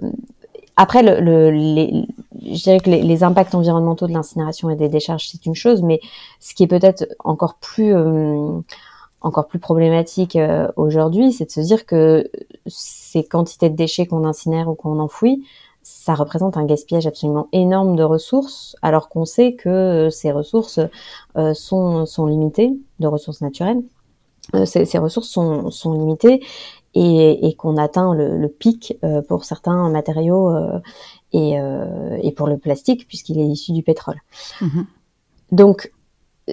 après, le, le, les, je dirais que les, les impacts environnementaux de l'incinération et des décharges, c'est une chose, mais ce qui est peut-être encore plus euh, encore plus problématique euh, aujourd'hui, c'est de se dire que ces quantités de déchets qu'on incinère ou qu'on enfouit, ça représente un gaspillage absolument énorme de ressources, alors qu'on sait que euh, ces ressources euh, sont, sont limitées, de ressources naturelles. Ces, ces, ressources sont, sont limitées et, qu'on atteint le, pic pour certains matériaux et, et, pour le plastique puisqu'il est issu du pétrole. Mhm. Donc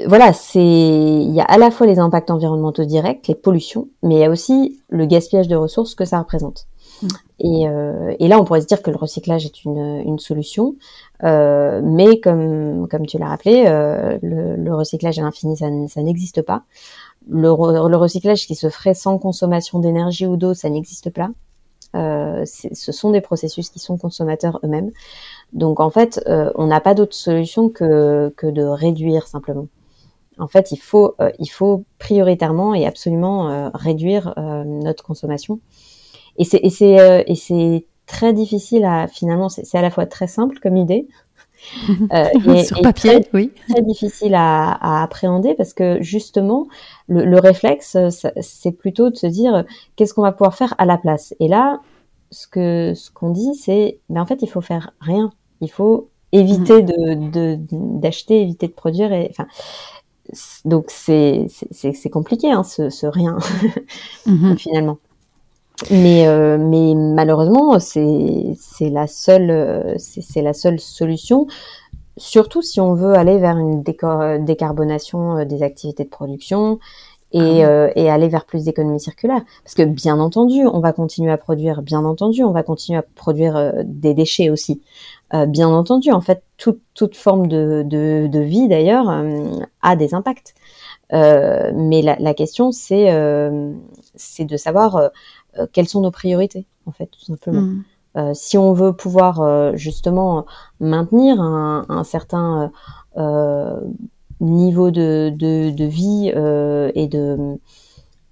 voilà, c'est il y a à la fois les impacts environnementaux directs, les pollutions, mais il y a aussi le gaspillage de ressources que ça représente. Mm. Et, euh, et, là, on pourrait se dire que le recyclage est une, une solution, euh, mais comme comme tu l'as rappelé, euh, le, le, recyclage à l'infini, ça, ça n'existe pas. Le, le, recyclage qui se ferait sans consommation d'énergie ou d'eau, ça n'existe pas. Ce sont des processus qui sont consommateurs eux-mêmes. Donc en fait, on n'a pas d'autre solution que, que de réduire simplement. En fait, il faut, euh, il faut prioritairement et absolument euh, réduire euh, notre consommation. Et c'est, et c'est, et c'est très difficile à finalement, c'est, à la fois très simple comme idée. et, Sur papier, très, oui. Très difficile à, à, appréhender parce que justement, le, le réflexe, c'est plutôt de se dire qu'est-ce qu'on va pouvoir faire à la place? Et là, ce que ce qu'on dit, c'est, ben en fait, il faut faire rien. Il faut éviter mmh. de, d'acheter, éviter de produire. Et, enfin, donc c'est compliqué hein, ce, ce rien mmh finalement. Mais euh, mais malheureusement c'est la seule c'est la seule solution. Surtout si on veut aller vers une décarbonation euh, des activités de production et, ah euh, et aller vers plus d'économie circulaire. Parce que bien entendu, on va continuer à produire, bien entendu, on va continuer à produire euh, des déchets aussi. Euh, bien entendu, en fait, toute, toute forme de, de, de vie d'ailleurs a des impacts. mais la, la question, c'est c'est de savoir quelles sont nos priorités, en fait, tout simplement. Mmh. si on veut pouvoir justement maintenir un, un certain niveau de, de, de vie euh, et de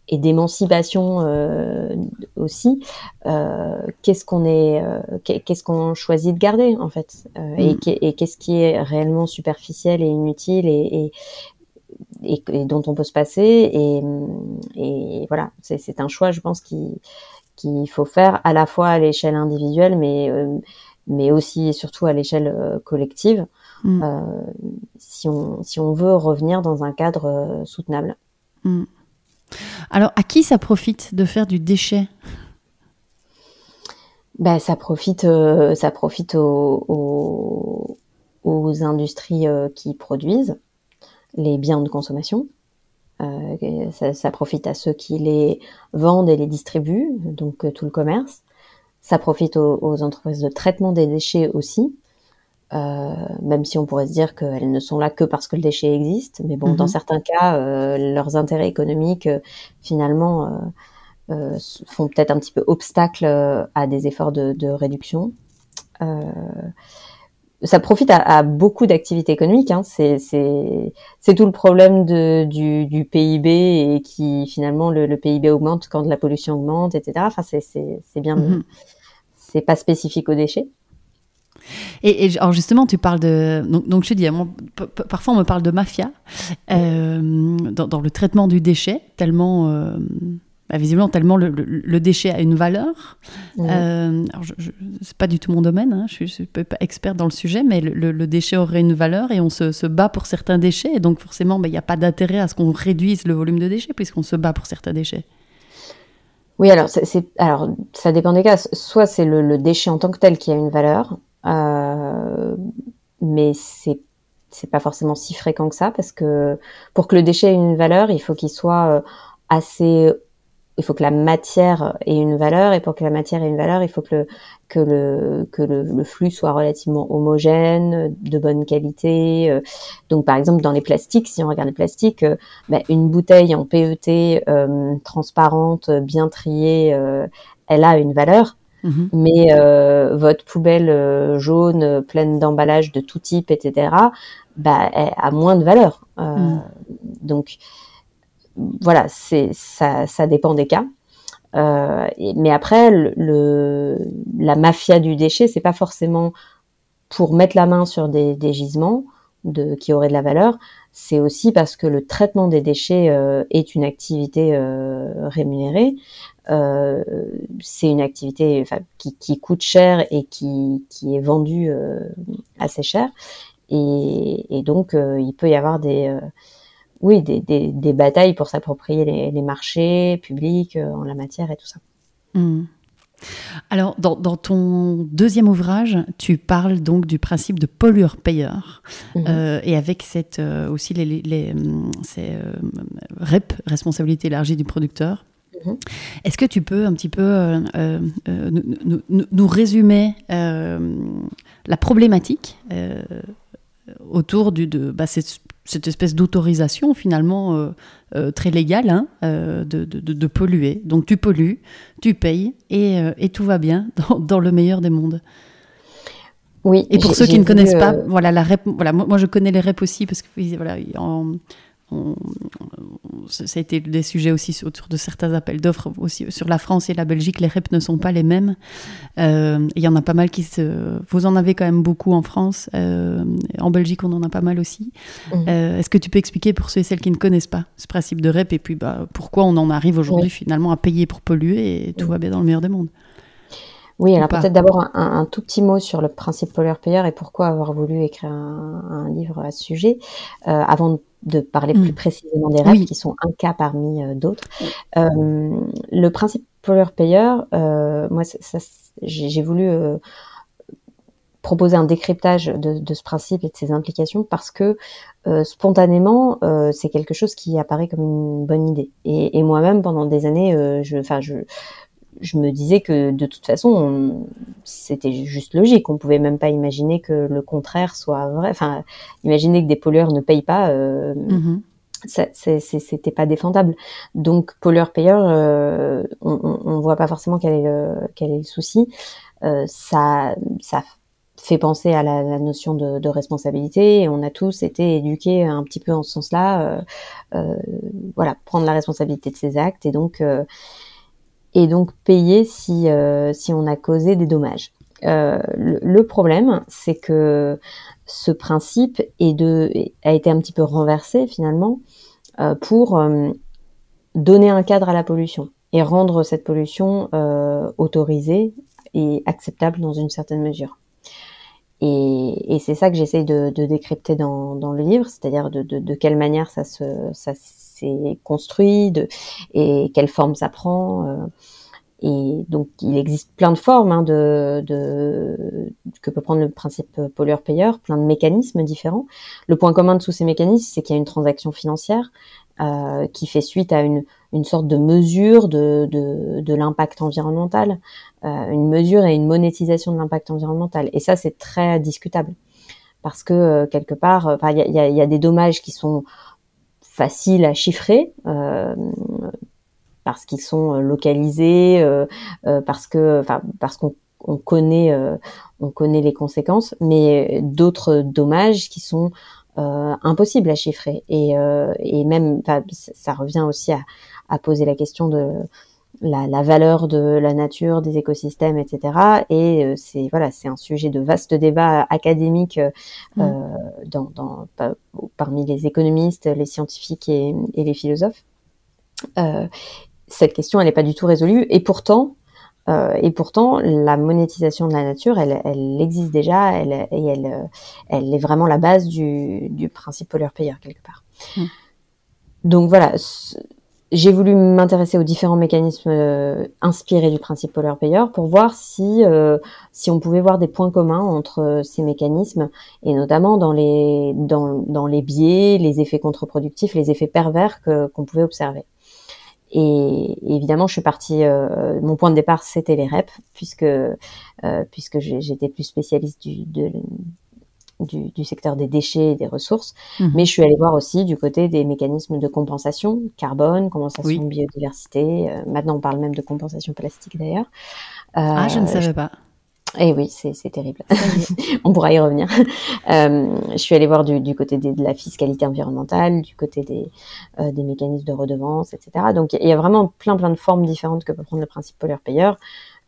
et d'émancipation euh, aussi. Euh, qu'est-ce qu'on est, euh, qu'est-ce qu'on choisit de garder en fait, euh, et, mm. et qu'est-ce qui est réellement superficiel et inutile et, et, et, dont on peut se passer. Et, et voilà, c'est un choix, je pense, qui qu'il faut faire à la fois à l'échelle individuelle, mais mais aussi et surtout à l'échelle collective. Mm. Euh, si, on, si on veut revenir dans un cadre euh, soutenable. Mm. Alors, à qui ça profite de faire du déchet? Ben, ça profite, euh, ça profite aux, industries qui produisent les biens de consommation. ça, ça, profite à ceux qui les vendent et les distribuent, donc tout le commerce. Ça profite aux, entreprises de traitement des déchets aussi, euh, même si on pourrait se dire qu'elles ne sont là que parce que le déchet existe. Mais bon, dans mhm. certains cas, euh, leurs intérêts économiques, euh, finalement, font peut-être un petit peu obstacle à des efforts de, de réduction. ça profite à, à beaucoup d'activités économiques. Hein. C'est tout le problème de, du, du, PIB et qui finalement le, le, PIB augmente quand la pollution augmente, etc. Enfin, c'est bien, mhm. c'est pas spécifique aux déchets. Et, alors justement, tu parles de... Donc, je te dis, parfois on me parle de mafia euh, dans, le traitement du déchet, tellement... Euh, bah, visiblement, tellement le, déchet a une valeur. Euh, je, c'est pas du tout mon domaine, hein, je, suis, pas experte dans le sujet, mais le, déchet aurait une valeur et on se, bat pour certains déchets. Et donc forcément, bah, il n'y a pas d'intérêt à ce qu'on réduise le volume de déchets puisqu'on se bat pour certains déchets. Oui, alors, c'est, alors ça dépend des cas. Soit c'est le, déchet en tant que tel qui a une valeur, euh, mais c'est c'est pas forcément si fréquent que ça parce que pour que le déchet ait une valeur, il faut qu'il soit euh, assez il faut que la matière ait une valeur et pour que la matière ait une valeur, il faut que le que le que le, flux soit relativement homogène, de bonne qualité. Euh. Donc par exemple dans les plastiques, si on regarde les plastiques, bah, une bouteille en PET transparente, bien triée, elle a une valeur. Mhm. Mais euh, votre poubelle euh, jaune pleine d'emballages de tout type, etc., bah, a moins de valeur. Euh, mhm. Donc voilà, c'est ça, ça dépend des cas. mais après, le, la mafia du déchet, c'est pas forcément pour mettre la main sur des, des gisements de, qui auraient de la valeur, c'est aussi parce que le traitement des déchets est une activité rémunérée. Euh, c'est une activité qui, coûte cher et qui, qui est vendue euh, assez cher. Et, et donc, euh, il peut y avoir des, oui, des, des, batailles pour s'approprier les, marchés publics en la matière et tout ça. Hmm. Alors, dans, ton deuxième ouvrage, tu parles donc du principe de pollueur-payeur, mhm. euh, et avec cette, euh, aussi les, les, ces, REP, responsabilité élargie du producteur. Mhm. Est-ce que tu peux un petit peu nous, nous, résumer la problématique autour du, de bah, cette, cette, espèce d'autorisation finalement euh, euh, très légale hein, euh, de, de, de, polluer. Donc tu pollues, tu payes et, et tout va bien dans, dans, le meilleur des mondes. Oui. Et pour ceux qui ne connaissent pas, voilà, la voilà, moi, moi, je connais les REP aussi parce que voilà, en, ça a été des sujets aussi autour de certains appels d'offres aussi sur la France et la Belgique. Les REP ne sont pas les mêmes. Euh, il y en a pas mal qui se. Vous en avez quand même beaucoup en France. Euh, en Belgique, on en a pas mal aussi. Mhm. Euh, est-ce que tu peux expliquer pour ceux et celles qui ne connaissent pas ce principe de REP et puis bah, pourquoi on en arrive aujourd'hui finalement à payer pour polluer et tout va bien dans le meilleur des mondes? Oui, alors peut-être d'abord un, tout petit mot sur le principe pollueur-payeur et pourquoi avoir voulu écrire un, livre à ce sujet, avant de parler plus mm. précisément des règles, qui sont un cas parmi euh, d'autres. Euh, le principe pollueur-payeur, euh, moi, ça, j'ai voulu proposer un décryptage de, ce principe et de ses implications parce que spontanément, c'est quelque chose qui apparaît comme une bonne idée. Et, et moi-même, pendant des années, je, enfin, je, je me disais que de toute façon, c'était juste logique. On pouvait même pas imaginer que le contraire soit vrai. Enfin, imaginer que des pollueurs ne payent pas, euh, mm c'était pas défendable. Donc, pollueur-payeur, euh, on, on, voit pas forcément quel est le, quel est le souci. Euh, ça, ça fait penser à la, la notion de, de, responsabilité. Et on a tous été éduqués un petit peu en ce sens-là. Euh, voilà, prendre la responsabilité de ses actes et donc et donc payer si, euh, si on a causé des dommages. Euh, le, problème, c'est que ce principe a été un petit peu renversé finalement euh, pour donner un cadre à la pollution et rendre cette pollution autorisée et acceptable dans une certaine mesure. Et, c'est ça que j'essaye de, décrypter dans, le livre, c'est-à-dire de, quelle manière ça se, s'est construit de, et quelle forme ça prend. Euh, et donc, il existe plein de formes hein, de, que peut prendre le principe pollueur-payeur, plein de mécanismes différents. Le point commun de tous ces mécanismes, c'est qu'il y a une transaction financière euh, qui fait suite à une, une sorte de mesure de, de, l'impact environnemental, euh, une mesure et une monétisation de l'impact environnemental. Et ça, c'est très discutable parce que quelque part, il y a, des dommages qui sont faciles à chiffrer euh, parce qu'ils sont euh, localisés, euh, parce que, enfin, parce qu'on on connaît, on connaît les conséquences, mais d'autres dommages qui sont impossibles à chiffrer. Et, et même, ça revient aussi à, à, poser la question de la, la, valeur de la nature, des écosystèmes, etc. Et c'est voilà, c'est un sujet de vaste débat académique mmh. euh, dans, dans, parmi les économistes, les scientifiques et, et les philosophes. Euh, cette question, elle n'est pas du tout résolue. Et pourtant, euh, et pourtant, la monétisation de la nature, elle, elle existe déjà, elle, et elle, euh, elle est vraiment la base du, du principe pollueur-payeur quelque part. Mmh. Donc voilà, j'ai voulu m'intéresser aux différents mécanismes euh, inspirés du principe pollueur-payeur pour voir si, euh, si on pouvait voir des points communs entre ces mécanismes et notamment dans les, dans, dans les biais, les effets contre-productifs, les effets pervers qu'on pouvait observer. Et, évidemment, je suis partie. Euh, mon point de départ, c'était les REP, puisque euh, puisque j'étais plus spécialiste du, de, du, du, secteur des déchets et des ressources. Mmh. Mais je suis allée voir aussi du côté des mécanismes de compensation carbone, compensation biodiversité. Euh, maintenant, on parle même de compensation plastique d'ailleurs. ah, je ne savais pas. Eh oui, c'est terrible. On pourra y revenir. Euh, je suis allée voir du, du côté de la fiscalité environnementale, du côté des, euh, des mécanismes de redevance, etc. Donc il y a vraiment plein plein de formes différentes que peut prendre le principe pollueur-payeur.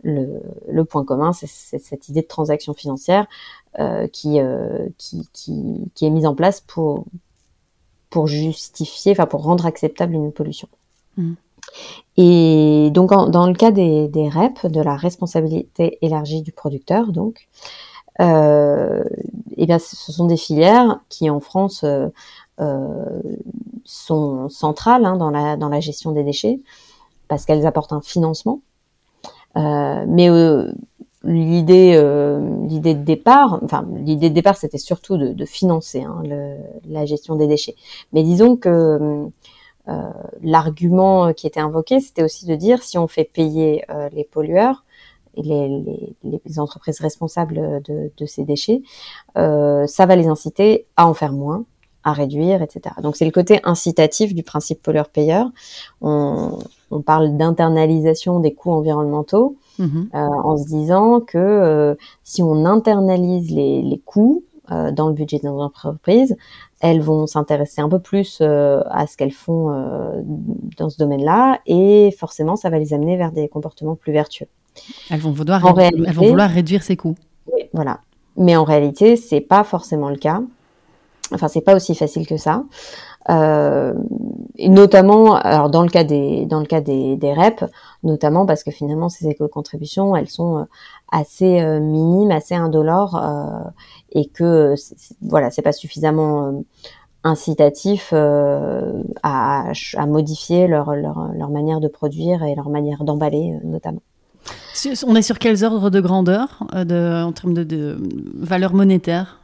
Le, le, point commun, c'est cette idée de transaction financière euh, qui, euh, qui, qui, qui, est mise en place pour, pour justifier, enfin pour rendre acceptable une pollution. Mmh. Et donc, dans le cas des, des, REP, de la responsabilité élargie du producteur, donc, euh, eh bien, ce sont des filières qui, en France, euh, euh, sont centrales hein, dans, la, dans la gestion des déchets parce qu'elles apportent un financement. mais l'idée l'idée de départ enfin l'idée de départ c'était surtout de, de financer hein, le, la gestion des déchets mais disons que l'argument qui était invoqué c'était aussi de dire si on fait payer les pollueurs les, les, entreprises responsables de, de ces déchets, euh, ça va les inciter à en faire moins, à réduire, etc. Donc c'est le côté incitatif du principe pollueur-payeur. On, on, parle d'internalisation des coûts environnementaux mm-hmm. euh, en se disant que euh, si on internalise les, les coûts euh, dans le budget des entreprises, elles vont s'intéresser un peu plus à ce qu'elles font dans ce domaine-là et forcément ça va les amener vers des comportements plus vertueux. Elles vont vouloir, réduire, elles vont vouloir réduire ses coûts. Oui, voilà. Mais en réalité, c'est pas forcément le cas. Enfin, c'est pas aussi facile que ça. Euh, notamment, alors dans le cas des dans le cas des, des REP, notamment parce que finalement ces éco-contributions, elles sont euh, assez euh, minimes, assez indolores, et que voilà, c'est pas suffisamment incitatif à, à, modifier leur, leur, leur manière de produire et leur manière d'emballer notamment. On est sur quels ordres de grandeur de, en termes de, de valeur monétaire?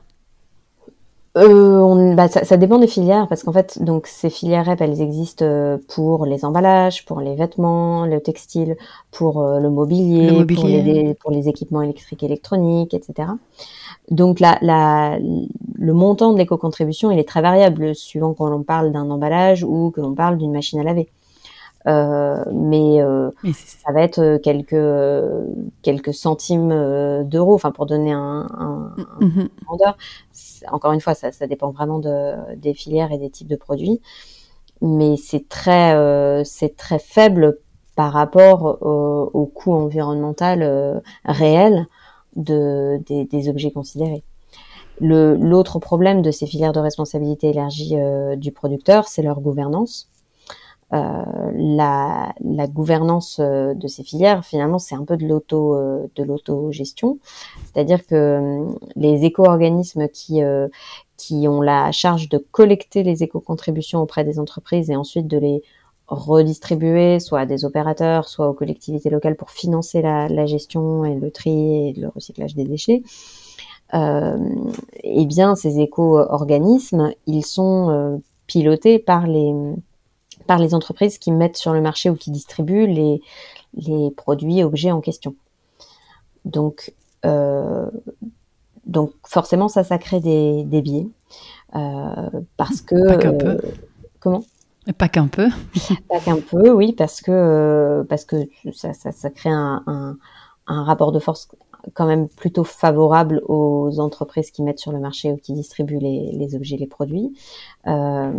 Euh, on, bah, ça, ça, dépend des filières parce qu'en fait, donc ces filières REP, elles existent euh, pour les emballages, pour les vêtements, le textile, pour euh, le, mobilier, le, mobilier, Pour, les, pour les équipements électriques, électroniques, etc. Donc la, la, le montant de l'éco-contribution, il est très variable suivant qu'on parle d'un emballage ou que l'on parle d'une machine à laver. Euh, mais, euh, ça va être euh, quelques quelques centimes d'euros, enfin pour donner un, un, un mm-hmm. Encore une fois, ça, dépend vraiment de, des filières et des types de produits, mais c'est très très faible par rapport au, coût environnemental réel de, des, des, objets considérés. L'autre problème de ces filières de responsabilité élargie du producteur, c'est leur gouvernance. Euh, la, gouvernance euh, de ces filières, finalement, c'est un peu de l'auto euh, de l'autogestion, c'est-à-dire que les éco-organismes qui qui ont la charge de collecter les éco-contributions auprès des entreprises et ensuite de les redistribuer soit à des opérateurs, soit aux collectivités locales pour financer la, gestion et le tri et le recyclage des déchets. Eh bien, ces éco-organismes, ils sont pilotés par les par les entreprises qui mettent sur le marché ou qui distribuent les, les produits objets en question. Donc, euh, donc forcément, ça, ça crée des, des biais. Euh, parce que. Pas qu'un peu. Euh, comment? Pas qu'un peu. Pas qu'un peu, oui, parce que, parce que ça, ça, ça crée un, un, un, rapport de force quand même plutôt favorable aux entreprises qui mettent sur le marché ou qui distribuent les, les objets, les produits. Euh,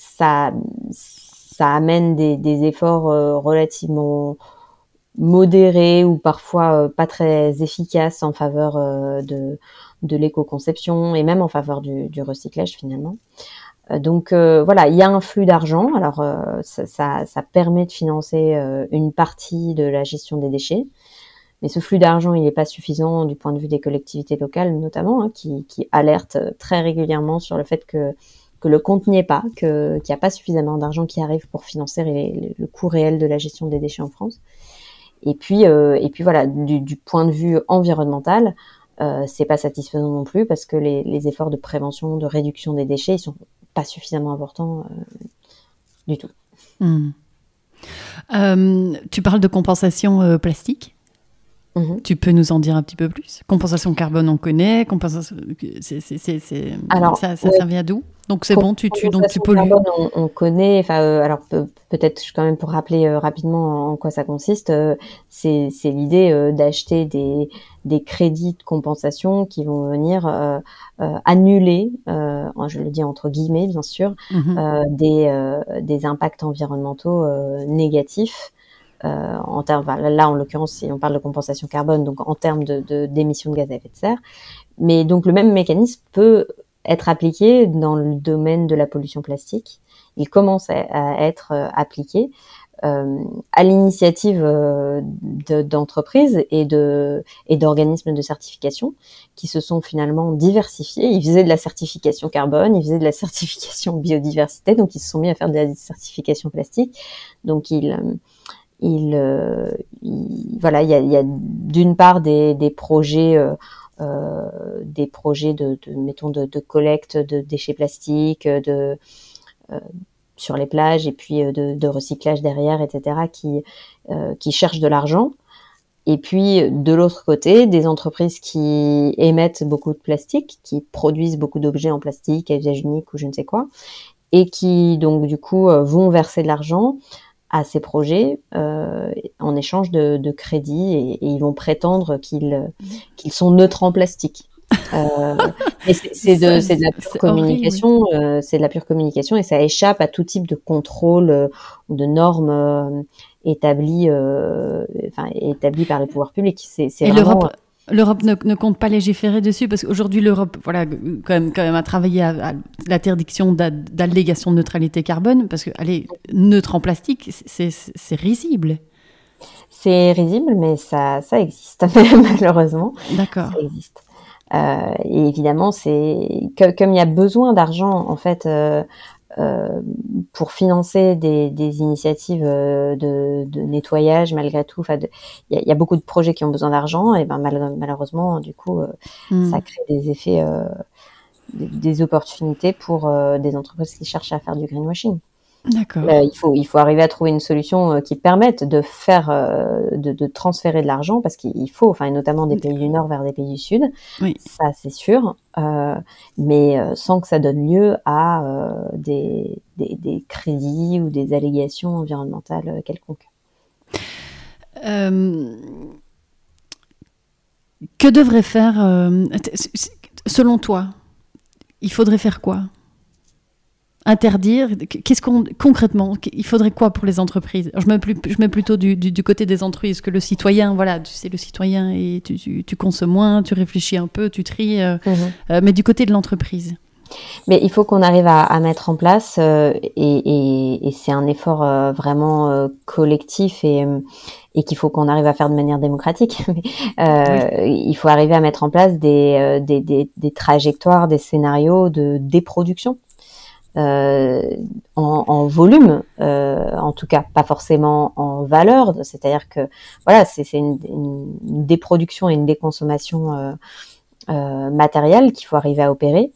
ça, ça amène des, efforts euh, relativement modérés ou parfois euh, pas très efficaces en faveur euh, de, de l'éco-conception et même en faveur du, recyclage finalement. Donc voilà, il y a un flux d'argent. Alors ça, ça, ça, permet de financer une partie de la gestion des déchets, mais ce flux d'argent, il n'est pas suffisant du point de vue des collectivités locales, notamment, hein, qui, qui, alertent très régulièrement sur le fait que, que le compte n'y est pas, qu'il n'y a pas suffisamment d'argent qui arrive pour financer le coût réel de la gestion des déchets en France. Et puis, euh, voilà, du, point de vue environnemental, euh, c'est pas satisfaisant non plus parce que les, efforts de prévention, de réduction des déchets, ils sont pas suffisamment importants euh, du tout. Mmh. tu parles de compensation euh, plastique? Mhm. Tu peux nous en dire un petit peu plus? Compensation carbone, on connaît. Compensation, c'est, c'est, c'est, alors, ça, ça, ça vient d'où? Donc c'est bon, tu, tu, donc tu pollues. Carbone, on, on connaît. Enfin, euh, alors peut-être quand même pour rappeler euh, rapidement en quoi ça consiste. Euh, c'est, l'idée euh, d'acheter des, des crédits de compensation qui vont venir euh, annuler, je le dis entre guillemets bien sûr, mhm. des, des impacts environnementaux négatifs en termes, là en l'occurrence, si on parle de compensation carbone, donc en termes d'émissions de, gaz à effet de serre. Mais donc le même mécanisme peut être appliqué dans le domaine de la pollution plastique. Il commence à, être euh, appliqué euh, à l'initiative euh, d'entreprises et de et d'organismes de certification qui se sont finalement diversifiés. Ils faisaient de la certification carbone, ils faisaient de la certification biodiversité, donc ils se sont mis à faire de la certification plastique. Donc ils il, voilà, il y a, y a d'une part des, des projets des projets de, de mettons de, de, collecte de déchets plastiques, de sur les plages et puis de, de recyclage derrière, etc. qui qui cherchent de l'argent et puis de l'autre côté, des entreprises qui émettent beaucoup de plastique, qui produisent beaucoup d'objets en plastique à usage unique ou je ne sais quoi, et qui donc du coup euh, vont verser de l'argent à ces projets euh, en échange de, de crédits et, et, ils vont prétendre qu'ils qu'ils sont neutres en plastique. Euh, c'est de, de, la pure communication, euh, c'est de la pure communication et ça échappe à tout type de contrôle euh, ou de normes euh, établies, enfin établies par les pouvoirs publics. C'est vraiment L'Europe ne, ne, compte pas légiférer dessus parce qu'aujourd'hui l'Europe, voilà, quand même, quand même a travaillé à, l'interdiction d'allégation de neutralité carbone parce que, allez, neutre en plastique, c'est risible. C'est risible, mais ça, ça existe malheureusement. D'accord. Ça existe. Euh, et évidemment, c'est comme il y a besoin d'argent en fait euh, pour financer des, des initiatives euh, de, de, nettoyage malgré tout. Enfin, il y, y, a beaucoup de projets qui ont besoin d'argent et ben mal, malheureusement, du coup, mm. ça crée des effets, des, des, opportunités pour des entreprises qui cherchent à faire du greenwashing. D'accord. Euh, il faut il faut arriver à trouver une solution euh, qui permette de faire euh, de, de, transférer de l'argent parce qu'il faut enfin notamment des pays du nord vers des pays du sud. Oui. Ça c'est sûr, mais sans que ça donne lieu à des, des, des crédits ou des allégations environnementales quelconques. que devrait faire selon toi Il faudrait faire quoi? Interdire Qu'est-ce qu'on concrètement Il faudrait quoi pour les entreprises? Je, mets plus, je mets plutôt du, du, côté des entreprises que le citoyen. Voilà, tu sais, le citoyen et tu, tu, tu consommes moins, tu réfléchis un peu, tu tries. Euh, mhm. euh, mais du côté de l'entreprise. Mais il faut qu'on arrive à, à, mettre en place, euh, et, et, et c'est un effort euh, vraiment euh, collectif et, et qu'il faut qu'on arrive à faire de manière démocratique. oui. Il faut arriver à mettre en place des, des, des, des trajectoires, des scénarios de déproduction euh, en, en, volume, euh, en tout cas pas forcément en valeur. C'est-à-dire que voilà, c'est une, une, déproduction et une déconsommation euh, euh matérielle qu'il faut arriver à opérer.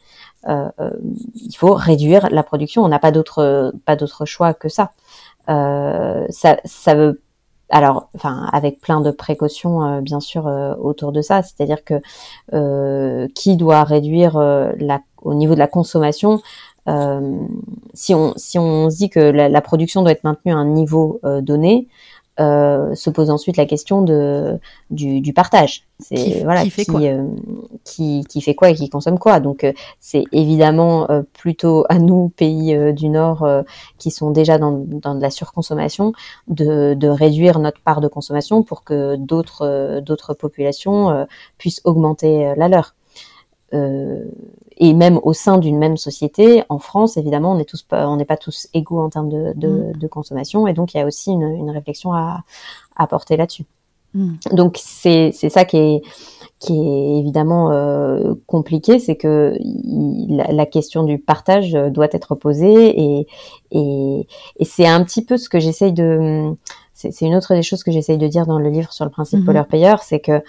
Euh, euh, il faut réduire la production. On n'a pas d'autre pas d'autre choix que ça. ça. Ça veut alors, enfin, avec plein de précautions, bien sûr, autour de ça. C'est-à-dire que qui doit réduire la, au niveau de la consommation euh, si, on, si on se dit que la, la, production doit être maintenue à un niveau euh, donné, euh, se pose ensuite la question de du, du partage. C'est qui, voilà qui fait qui, quoi? euh, qui, qui, fait quoi et qui consomme quoi. Donc euh, c'est évidemment euh, plutôt à nous pays du Nord qui sont déjà dans, dans de la surconsommation de, de réduire notre part de consommation pour que d'autres d'autres populations puissent augmenter la leur. Euh, et même au sein d'une même société, en France, évidemment, on n'est tous pas, on n'est pas tous égaux en termes de, de, mmh. de, consommation, et donc il y a aussi une, une réflexion à, à porter là-dessus. Mmh. Donc c'est c'est ça qui est qui est évidemment euh, compliqué, c'est que il, la, la, question du partage doit être posée et et, et c'est un petit peu ce que j'essaye de c'est une autre des choses que j'essaye de dire dans le livre sur le principe mmh. pollueur-payeur, c'est que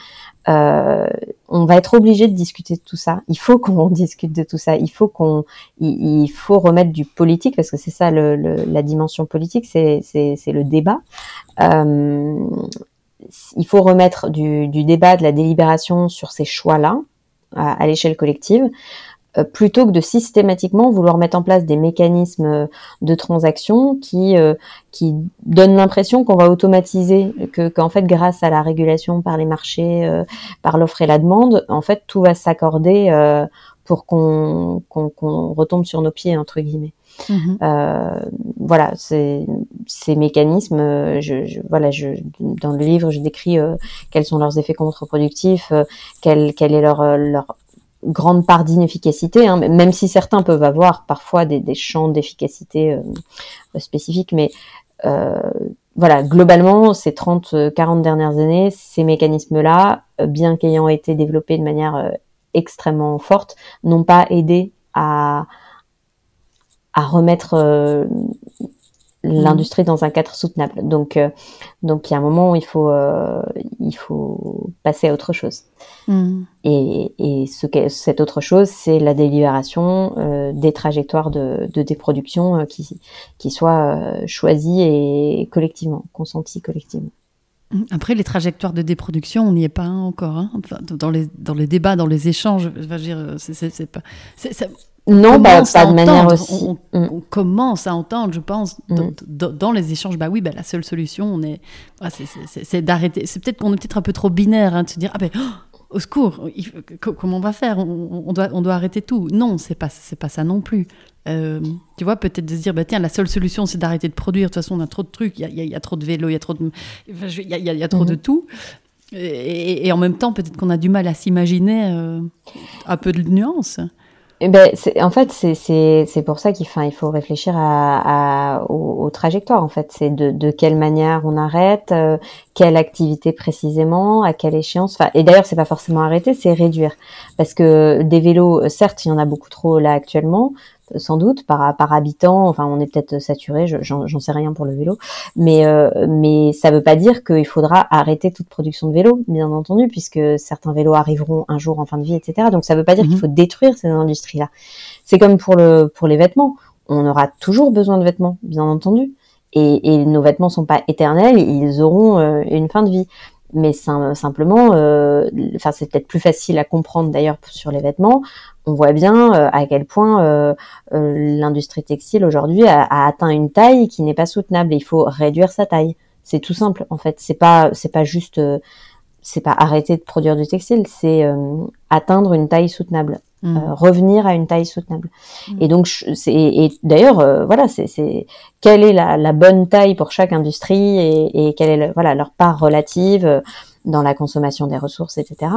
euh, on va être obligé de discuter de tout ça. Il faut qu'on discute de tout ça. Il faut qu'on, il, faut remettre du politique parce que c'est ça le, le, la dimension politique, c'est le débat. Euh, il faut remettre du, du, débat, de la délibération sur ces choix-là à l'échelle collective. Euh, plutôt que de systématiquement vouloir mettre en place des mécanismes euh, de transaction qui euh, qui donnent l'impression qu'on va automatiser, que qu'en fait grâce à la régulation par les marchés, par l'offre et la demande, en fait tout va s'accorder pour qu'on qu'on qu'on retombe sur nos pieds entre guillemets. Mmh. Euh, voilà, ces, ces mécanismes, je, je, voilà, je, dans le livre, je décris euh, quels sont leurs effets contre-productifs, euh, quel, quel est leur, leur grande part d'inefficacité, hein, même si certains peuvent avoir parfois des, champs d'efficacité euh, spécifiques, mais euh, voilà, globalement, ces 30, 40 dernières années, ces mécanismes-là, euh, bien qu'ayant été développés de manière euh, extrêmement forte, n'ont pas aidé à, à remettre l'industrie dans un cadre soutenable. Donc, euh, donc il y a un moment où il faut, euh, il faut passer à autre chose. Mm. Et, et ce que, cette autre chose, c'est la délibération euh, des trajectoires de, de déproduction qui, qui soient choisies et collectivement, consenties collectivement. Après, les trajectoires de déproduction, on n'y est pas encore. Hein. Enfin, dans, les, dans les débats, dans les échanges, je veux dire, c'est, pas. Non, bah, pas de manière aussi. On, Mm. on commence à entendre, je pense, dans, Mm. dans- dans les échanges. Bah oui, bah, la seule solution, on est, ah, c'est, c'est- c'est- c'est d'arrêter. C'est peut-être qu'on est peut-être un peu trop binaire, hein, de se dire ah ben oh, au secours, il comment on va faire? On, on doit, on doit arrêter tout. Non, c'est pas, c'est pas ça non plus. Euh, tu vois, peut-être de se dire bah tiens, la seule solution, c'est d'arrêter de produire. De toute façon, on a trop de trucs. Il y a, y y trop de vélos, il y a trop de, enfin, je- y a, trop de tout. Et, et- et en même temps, peut-être qu'on a du mal à s'imaginer euh, un peu de nuance. Eh ben, en fait, c'est- pour ça qu'il il faut réfléchir à, à- aux, trajectoires. En fait, c'est de, de quelle manière on arrête, euh, quelle activité précisément, à quelle échéance. Enfin, et d'ailleurs, c'est pas forcément arrêter, c'est réduire, parce que des vélos, certes, il y en a beaucoup trop là actuellement, sans doute par par habitant. Enfin, on est peut-être saturé. je- J'en sais rien pour le vélo, mais euh, mais ça veut pas dire qu'il faudra arrêter toute production de vélos, bien entendu, puisque certains vélos arriveront un jour en fin de vie, etc. Donc ça veut pas dire Mhm. qu'il faut détruire ces industries-là. C'est comme pour le pour les vêtements. On aura toujours besoin de vêtements, bien entendu. Et, et nos vêtements sont pas éternels, ils auront euh, une fin de vie. Mais sim- simplement, euh, enfin c'est peut-être plus facile à comprendre d'ailleurs sur les vêtements. On voit bien euh, à quel point euh, euh, l'industrie textile aujourd'hui a, atteint une taille qui n'est pas soutenable. Et il faut réduire sa taille. C'est tout simple en fait. C'est pas c'est pas juste euh, c'est pas arrêter de produire du textile, c'est euh, atteindre une taille soutenable, Mm. euh, revenir à une taille soutenable. Mm. Et donc c'est et d'ailleurs euh, voilà c'est c'est quelle est la, la bonne taille pour chaque industrie et, et quelle est le- voilà leur part relative euh, dans la consommation des ressources, etc.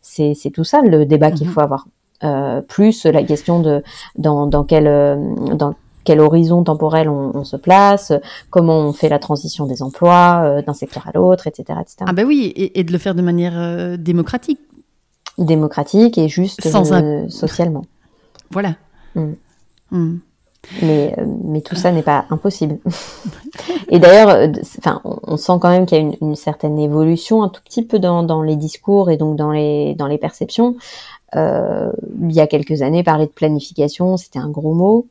C'est c'est tout ça le débat qu'il Mhm. faut avoir. Euh, plus la question de dans dans quel euh, dans quel horizon temporel on, on se place, comment on fait la transition des emplois euh, d'un secteur à l'autre, etc., etc. Ah ben oui, et, et de le faire de manière euh, démocratique. Démocratique et juste Sans euh, socialement. Voilà. Mm. Mm. Mais, euh, mais tout ça n'est pas impossible. et d'ailleurs, euh, enfin, on, sent quand même qu'il y a une, une certaine évolution un tout petit peu dans, dans les discours et donc dans les, dans les perceptions. Euh, il y a quelques années, parler de planification, c'était un gros mot.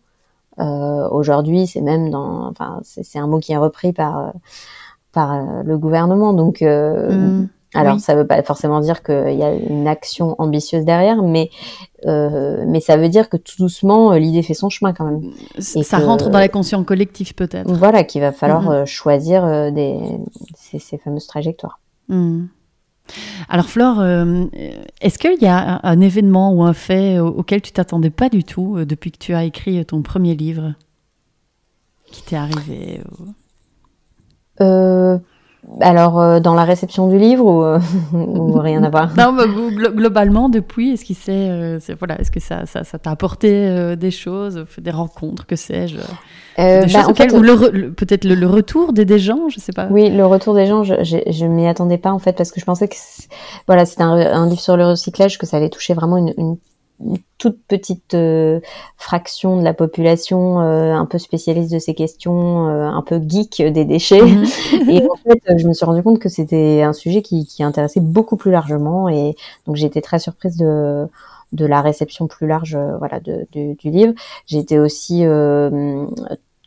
Euh, Aujourd'hui, c'est même dans, enfin, c'est un mot qui est repris par, par le gouvernement. Donc, euh, Mm. Alors, Oui. ça veut pas forcément dire qu'il y a une action ambitieuse derrière, mais, euh, mais ça veut dire que tout doucement, euh, l'idée fait son chemin quand même. Et Ça que- rentre dans la conscience collective peut-être. Voilà, qu'il va falloir Mhm. euh, choisir des, ces, ces fameuses trajectoires. Mm. Alors Flore, euh, est-ce qu'il y a un, événement ou un fait au- auquel tu t'attendais pas du tout euh, depuis que tu as écrit ton premier livre qui t'est arrivé Euh, alors, euh, dans la réception du livre ou, euh, ou rien à voir? Non, mais glo- globalement depuis, est-ce s'est, euh, voilà, est-ce que ça, ça, ça t'a apporté euh, des choses, des rencontres, que sais-je, Euh, bah, en fait, ou le- peut-être le, le retour des, des gens, je sais pas. Oui, le retour des gens, je, je m'y attendais pas en fait parce que je pensais que voilà, c'était un, un livre sur le recyclage que ça allait toucher vraiment une, une toute petite euh, fraction de la population euh, un peu spécialiste de ces questions, euh, un peu geek des déchets. Mhm. Et en fait, je me suis rendu compte que c'était un sujet qui, qui intéressait beaucoup plus largement, et donc j'ai été très surprise de de la réception plus large, euh, voilà, de, du- du livre. J'ai été aussi euh,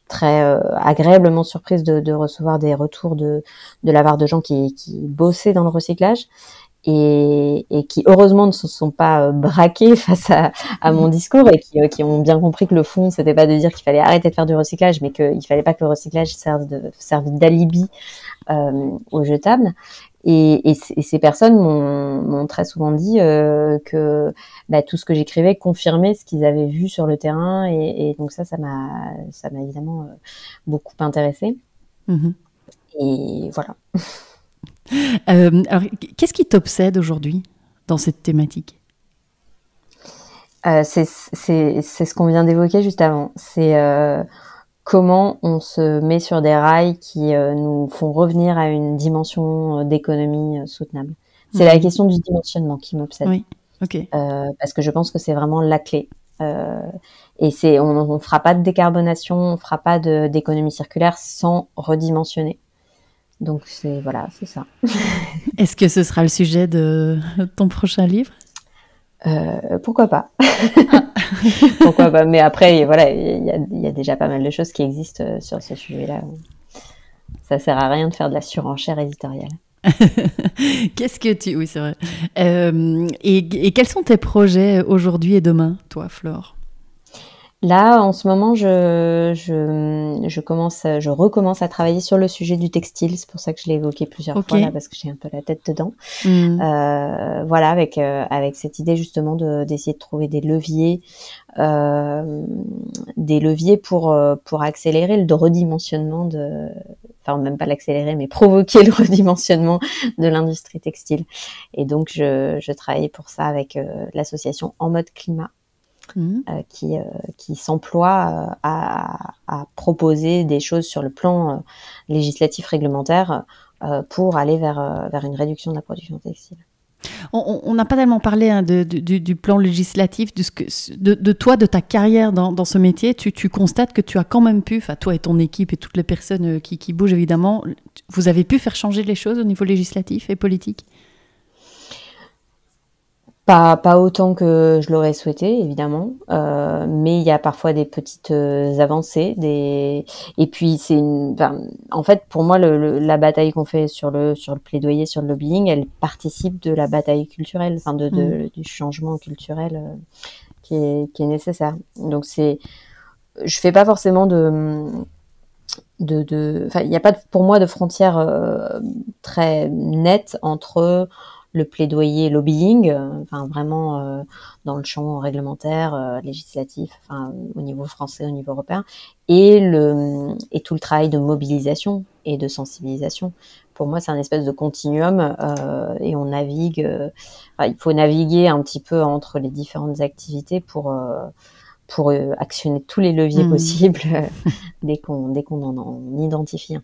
très euh, agréablement surprise de, de recevoir des retours de de la part de gens qui, qui bossaient dans le recyclage et, et qui heureusement ne se sont pas euh, braqués face à, à mon discours et qui, euh, qui ont bien compris que le fond c'était pas de dire qu'il fallait arrêter de faire du recyclage mais qu'il fallait pas que le recyclage serve de serve d'alibi euh, aux jetables. Et, et, ces personnes m'ont m'ont très souvent dit euh, que bah, tout ce que j'écrivais confirmait ce qu'ils avaient vu sur le terrain et, et donc ça ça m'a ça m'a évidemment euh, beaucoup intéressée. Mhm. et voilà Euh, alors, qu'est-ce qui t'obsède aujourd'hui dans cette thématique? Euh, c'est ce qu'on vient d'évoquer juste avant. C'est euh, comment on se met sur des rails qui nous font revenir à une dimension d'économie soutenable. C'est la Mhm. question du dimensionnement qui m'obsède. Oui. Ok. Euh, parce que je pense que c'est vraiment la clé. et c'est, on ne fera pas de décarbonation, on fera pas d'économie circulaire sans redimensionner. Donc c'est voilà, c'est ça. Est-ce que ce sera le sujet de ton prochain livre? Euh, Pourquoi pas Pourquoi pas Mais après, voilà, il y, a déjà pas mal de choses qui existent euh, sur ce sujet-là. Ça sert à rien de faire de la surenchère éditoriale. Qu'est-ce que tu... Oui, c'est vrai. Euh, et, quels sont tes projets aujourd'hui et demain, toi, Flore? Là, en ce moment, je, je, commence, je recommence à travailler sur le sujet du textile. C'est pour ça que je l'ai évoqué plusieurs fois là, parce que j'ai un peu la tête dedans. Hmm. Euh, voilà, avec euh, avec cette idée justement de d'essayer de trouver des leviers, euh, des leviers pour pour accélérer le redimensionnement de, enfin même pas l'accélérer, mais provoquer le redimensionnement de l'industrie textile. Et donc, je, je travaille pour ça avec l'association En mode climat. Mmh. Euh, qui, euh, qui s'emploie euh, à, à, proposer des choses sur le plan législatif réglementaire pour aller vers, vers une réduction de la production textile. On n'a pas tellement parlé hein, de, du, plan législatif, de, ce que, de, toi, de ta carrière dans, dans ce métier. Tu, tu, constates que tu as quand même pu, enfin toi et ton équipe et toutes les personnes qui, qui bougent évidemment, vous avez pu faire changer les choses au niveau législatif et politique? Pas, pas autant que je l'aurais souhaité, évidemment, euh, mais il y a parfois des petites euh, avancées. Des... Et puis, c'est une... en fait, pour moi, le, la bataille qu'on fait sur le, sur le plaidoyer, sur le lobbying, elle participe de la bataille culturelle, enfin, de, de mm. du changement culturel euh, qui, est, qui est nécessaire. Donc, c'est. Je fais pas forcément de. de, de... Enfin, il n'y a pas pour moi de frontière euh, très nette entre le plaidoyer lobbying, euh, enfin vraiment euh, dans le champ réglementaire, euh, législatif, enfin au niveau français, au niveau européen, et le et tout le travail de mobilisation et de sensibilisation. Pour moi, c'est un espèce de continuum et on navigue. il faut naviguer un petit peu entre les différentes activités pour pour actionner tous les leviers mmh. possibles dès qu'on dès qu'on en, identifie un.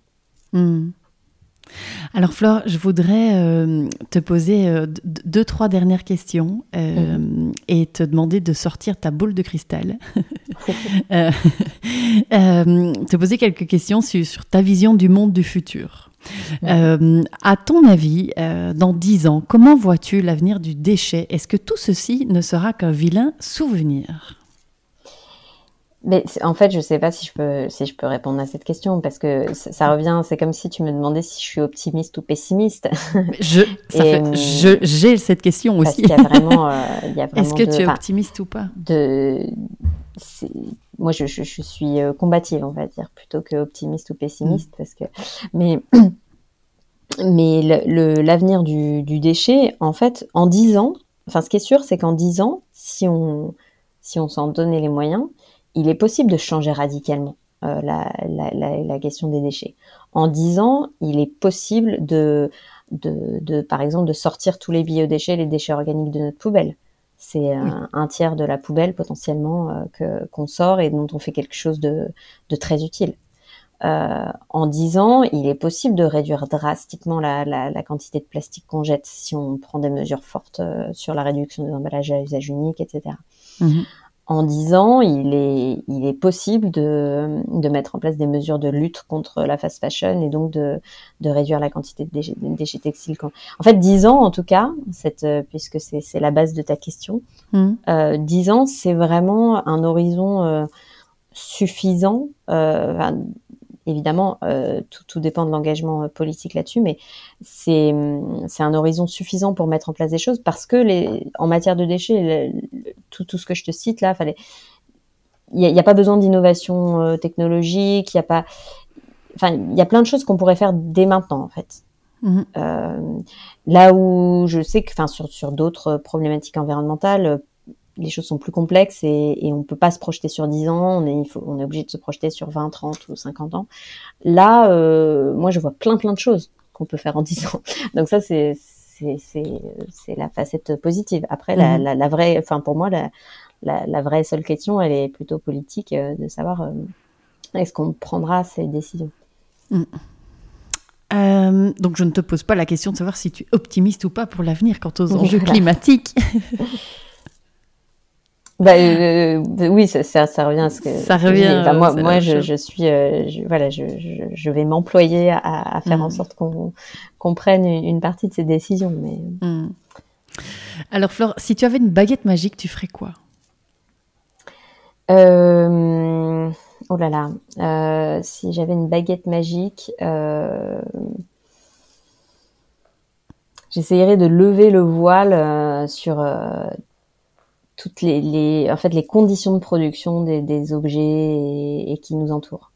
Mmh. Alors Flore, je voudrais euh, te poser euh, deux, trois dernières questions euh, et te demander de sortir ta boule de cristal. te poser quelques questions sur, ta vision du monde du futur. à ton avis, dans dix ans, comment vois-tu l'avenir du déchet? Est-ce que tout ceci ne sera qu'un vilain souvenir? Mais en fait, je sais pas si je peux si je peux répondre à cette question parce que ça, revient. C'est comme si tu me demandais si je suis optimiste ou pessimiste. Je je j'ai cette question aussi. Parce y a vraiment, euh, Est-ce que tu es optimiste ou pas? De moi, je, je, je, suis euh, combative, on va dire, plutôt que optimiste ou pessimiste, mm. parce que mais mais l'avenir du, du déchet, en fait, en dix ans, enfin, ce qui est sûr, c'est qu'en dix ans, si on si on s'en donnait les moyens, il est possible de changer radicalement euh, la, la, la, la, question des déchets. En 10 ans, il est possible de, de, de, par exemple, de sortir tous les biodéchets, les déchets organiques de notre poubelle. C'est un, tiers de la poubelle potentiellement euh, que qu'on sort et dont on fait quelque chose de, de très utile. Euh, en 10 ans, il est possible de réduire drastiquement la, la, la quantité de plastique qu'on jette si on prend des mesures fortes euh, sur la réduction des emballages à usage unique, etc en ans, il est, il est possible de, de, mettre en place des mesures de lutte contre la fast fashion et donc de, de réduire la quantité de déchets, de déchets textiles. En fait, 10 ans, en tout cas, cette, puisque c'est la base de ta question, mmh. euh, 10 ans, c'est vraiment un horizon euh, suffisant. Euh, évidemment, euh, tout, tout, dépend de l'engagement euh, politique là-dessus, mais c'est un horizon suffisant pour mettre en place des choses parce que les, en matière de déchets, tout, tout ce que je te cite là, fallait, il n'y a, a, pas besoin d'innovation euh, technologique, il n'y a pas, enfin, il y a plein de choses qu'on pourrait faire dès maintenant en fait. Mmh. Euh, là où je sais que, enfin, sur, sur d'autres problématiques environnementales, les choses sont plus complexes et, et on peut pas se projeter sur 10 ans, on est, il faut, on est obligé de se projeter sur 20, 30 ou 50 ans. Là, euh, moi, je vois plein plein de choses qu'on peut faire en 10 ans. Donc ça, c'est c'est la facette positive. Après, la, mhm. la, la, vraie, enfin pour moi, la, la, vraie seule question, elle est plutôt politique, euh, de savoir euh, est-ce qu'on prendra ces décisions. Mm. Euh, donc je ne te pose pas la question de savoir si tu es optimiste ou pas pour l'avenir quant aux enjeux climatiques. Bah, euh, euh, oui, ça, ça, revient à ce que. Ça revient. moi, moi je, je, suis, euh, voilà, je, je, vais m'employer à, à, faire en mm. sorte qu'on qu'on prenne une, partie de ces décisions. Mais... Mm. Alors, Flore, si tu avais une baguette magique, tu ferais quoi? Oh là là, si j'avais une baguette magique, j'essayerais de lever le voile sur toutes les, en fait les conditions de production des, objets et, qui nous entourent.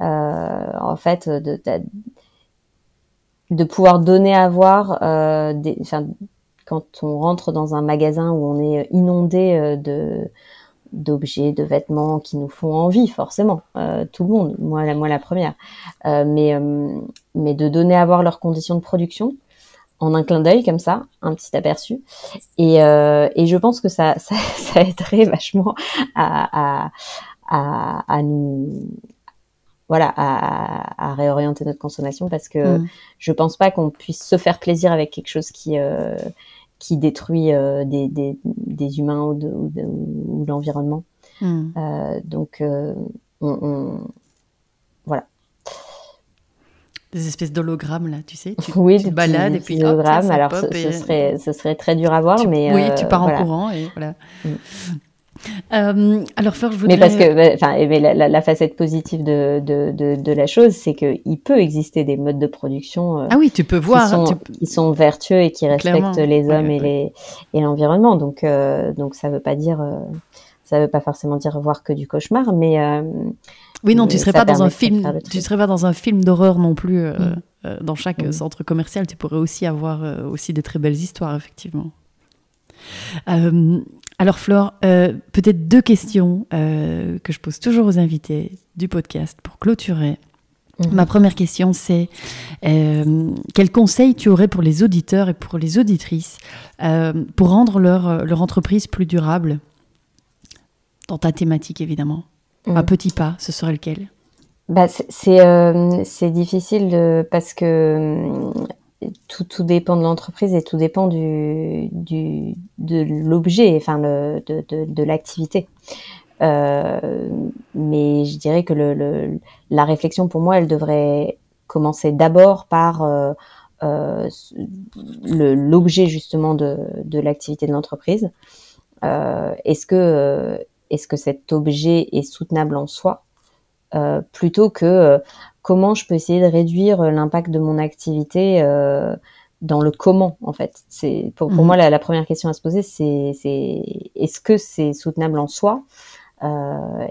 Euh, en fait, de, de, pouvoir donner à voir, euh, quand on rentre dans un magasin où on est inondé euh, de d'objets, de vêtements qui nous font envie, forcément, tout le monde, moi la, moi la première, mais, mais de donner à voir leurs conditions de production, en un clin d'œil comme ça, un petit aperçu. Et, euh, et je pense que ça, ça, ça aiderait vachement à, à, à, nous voilà à, à, réorienter notre consommation parce que mm. je pense pas qu'on puisse se faire plaisir avec quelque chose qui euh, qui détruit euh, des, des, des, humains ou, de, ou, l'environnement. Mm. Euh, donc on, on, voilà des espèces d'hologrammes là, tu sais. Tu, oui, tu te balades et puis hologrammes. Alors ce, serait, ce serait très dur à voir, mais oui, tu pars en courant et voilà. Mm. Euh, alors Fleur, je voudrais... Mais parce que, enfin, mais la, facette positive de, de, de, de la chose, c'est qu'il peut exister des modes de production. Euh, ah oui, tu peux voir, qui sont, qui sont vertueux et qui respectent les hommes et les et l'environnement. Donc, euh, donc ça veut pas dire, ça veut pas forcément dire voir que du cauchemar, mais oui, non, tu serais pas dans un film. Tu serais pas dans un film d'horreur non plus. Euh, mm. euh, dans chaque mm. centre commercial, tu pourrais aussi avoir euh, aussi des très belles histoires, effectivement. alors, Flore, peut-être deux questions que je pose toujours aux invités du podcast pour clôturer. Ma première question, c'est quel conseil tu aurais pour les auditeurs et pour les auditrices pour rendre leur, leur entreprise plus durable Dans ta thématique, évidemment? Un mm. petit pas, ce serait lequel? Bah, C'est euh, difficile de, parce que euh, tout, tout, dépend de l'entreprise et tout dépend du, du de l'objet, enfin le, de, de, de l'activité. Euh, mais je dirais que le, le, la réflexion pour moi, elle devrait commencer d'abord par euh, euh l'objet justement de, de l'activité de l'entreprise. Euh, Est-ce que est-ce que cet objet est soutenable en soi, euh, plutôt que euh, comment je peux essayer de réduire l'impact de mon activité euh, dans le comment en fait. C'est pour, pour mhm. moi la, première question à se poser, c'est est-ce que c'est soutenable en soi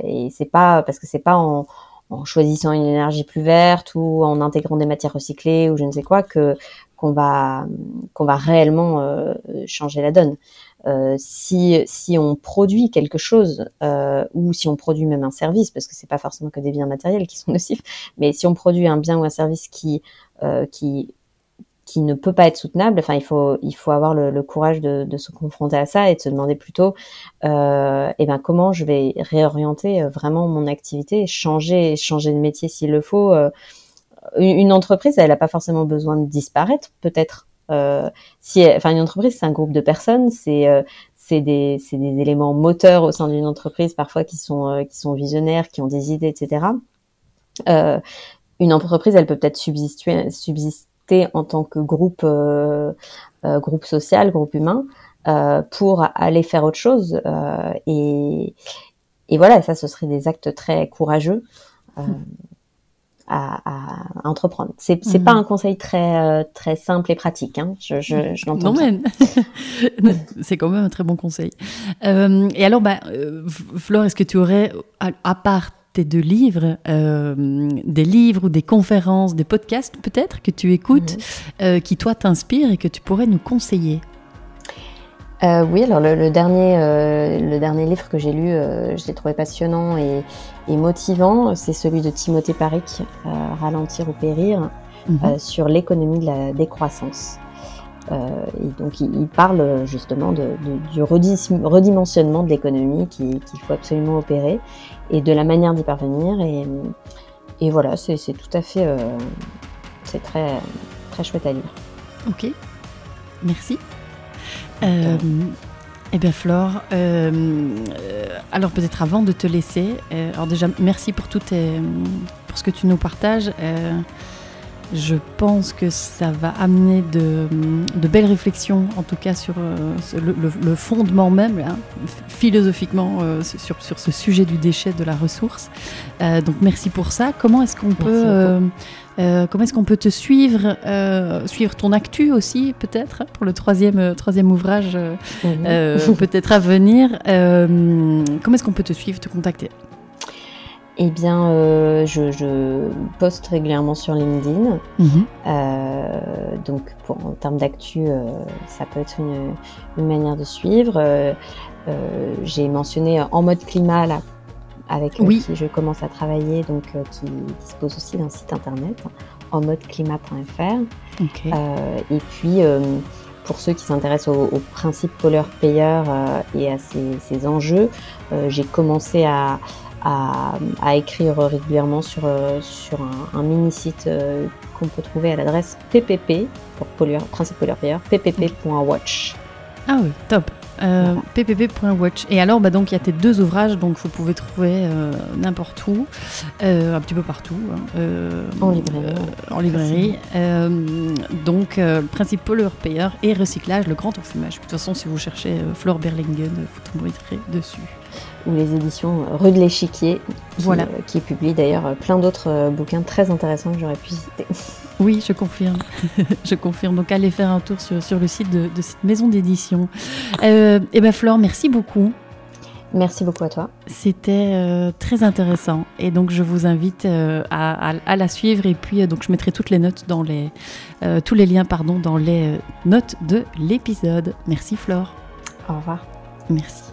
et c'est pas parce que c'est pas en, en, choisissant une énergie plus verte ou en intégrant des matières recyclées ou je ne sais quoi que qu'on va qu'on va réellement changer la donne. Euh, si, on produit quelque chose euh, ou si on produit même un service, parce que c'est pas forcément que des biens matériels qui sont nocifs, mais si on produit un bien ou un service qui euh, qui qui ne peut pas être soutenable, enfin il faut il faut avoir le, courage de, se confronter à ça et de se demander plutôt, eh ben comment je vais réorienter vraiment mon activité, changer changer de métier s'il le faut. Une entreprise, elle n'a pas forcément besoin de disparaître, peut-être si, enfin, une entreprise, c'est un groupe de personnes, c'est euh, c'est des, des, éléments moteurs au sein d'une entreprise parfois qui sont, euh, qui sont visionnaires, qui ont des idées, etc. Euh, une entreprise, elle peut peut-être subsister, subsister en tant que groupe, euh, groupe social, groupe humain, pour aller faire autre chose. et, et voilà, ça, ce serait des actes très courageux à, entreprendre. C'est n'est pas mhm. un conseil très euh, très simple et pratique. Hein. Je, je, je l'entends. Non mais c'est quand même un très bon conseil. Euh, et alors, bah, euh, Flore, est-ce que tu aurais, à, part tes deux livres, des livres ou des conférences, des podcasts peut-être que tu écoutes, mhm. qui toi t'inspirent et que tu pourrais nous conseiller? Euh, oui, alors le, dernier, euh, le dernier livre que j'ai lu, euh, je l'ai trouvé passionnant et, motivant. C'est celui de Timothée Paric, Ralentir ou périr, mhm. sur l'économie de la décroissance. et donc il, parle justement de, du redimensionnement de l'économie qu'il faut absolument opérer et de la manière d'y parvenir. Et, et voilà, c'est tout à fait, c'est très, très chouette à lire. Ok, merci. Euh, Eh bien Flore, euh, alors peut-être avant de te laisser, euh, alors déjà merci pour tout pour ce que tu nous partages. je pense que ça va amener de, belles réflexions, en tout cas sur le, fondement même, hein, philosophiquement, sur, sur, ce sujet du déchet, de la ressource. donc merci pour ça. Comment est-ce qu'on peut euh, comment est-ce qu'on peut te suivre, euh, suivre ton actu aussi peut-être pour le troisième, euh, troisième ouvrage mhm. peut-être à venir. comment est-ce qu'on peut te suivre, te contacter? Eh bien, je, poste régulièrement sur LinkedIn. Mhm. donc, pour, en termes d'actu, ça peut être une, manière de suivre. J'ai mentionné en mode climat là, avec euh, qui je commence à travailler, donc euh, qui dispose aussi d'un site internet en mode climat.fr. Euh, et puis, pour ceux qui s'intéressent au, principe pollueur-payeur et à ces, enjeux, j'ai commencé à, à, écrire régulièrement sur, sur un, mini-site qu'on peut trouver à l'adresse PPP, pour pollueur, principe pollueur-payeur, ppp.watch. Ah oui, top. Euh, ppp.watch. Et alors, bah, donc, il y a tes deux ouvrages, donc vous pouvez trouver euh, n'importe où, euh, un petit peu partout. Hein, en librairie. en librairie. donc, principe pollueur-payeur et recyclage, le grand enfumage. De toute façon, si vous cherchez Flore Berlingen, vous tomberez dessus. Ou les éditions Rue de l'Échiquier, qui, voilà. qui publient d'ailleurs plein d'autres bouquins très intéressants que j'aurais pu citer. Oui, je confirme. je confirme. Donc, allez faire un tour sur, le site de, cette maison d'édition. Euh, eh bien, Flore, merci beaucoup. Merci beaucoup à toi. C'était euh, très intéressant. Et donc, je vous invite euh, à, la suivre. Et puis, donc, je mettrai toutes les notes dans les, tous les liens pardon, dans les notes de l'épisode. Merci, Flore. Au revoir. Merci.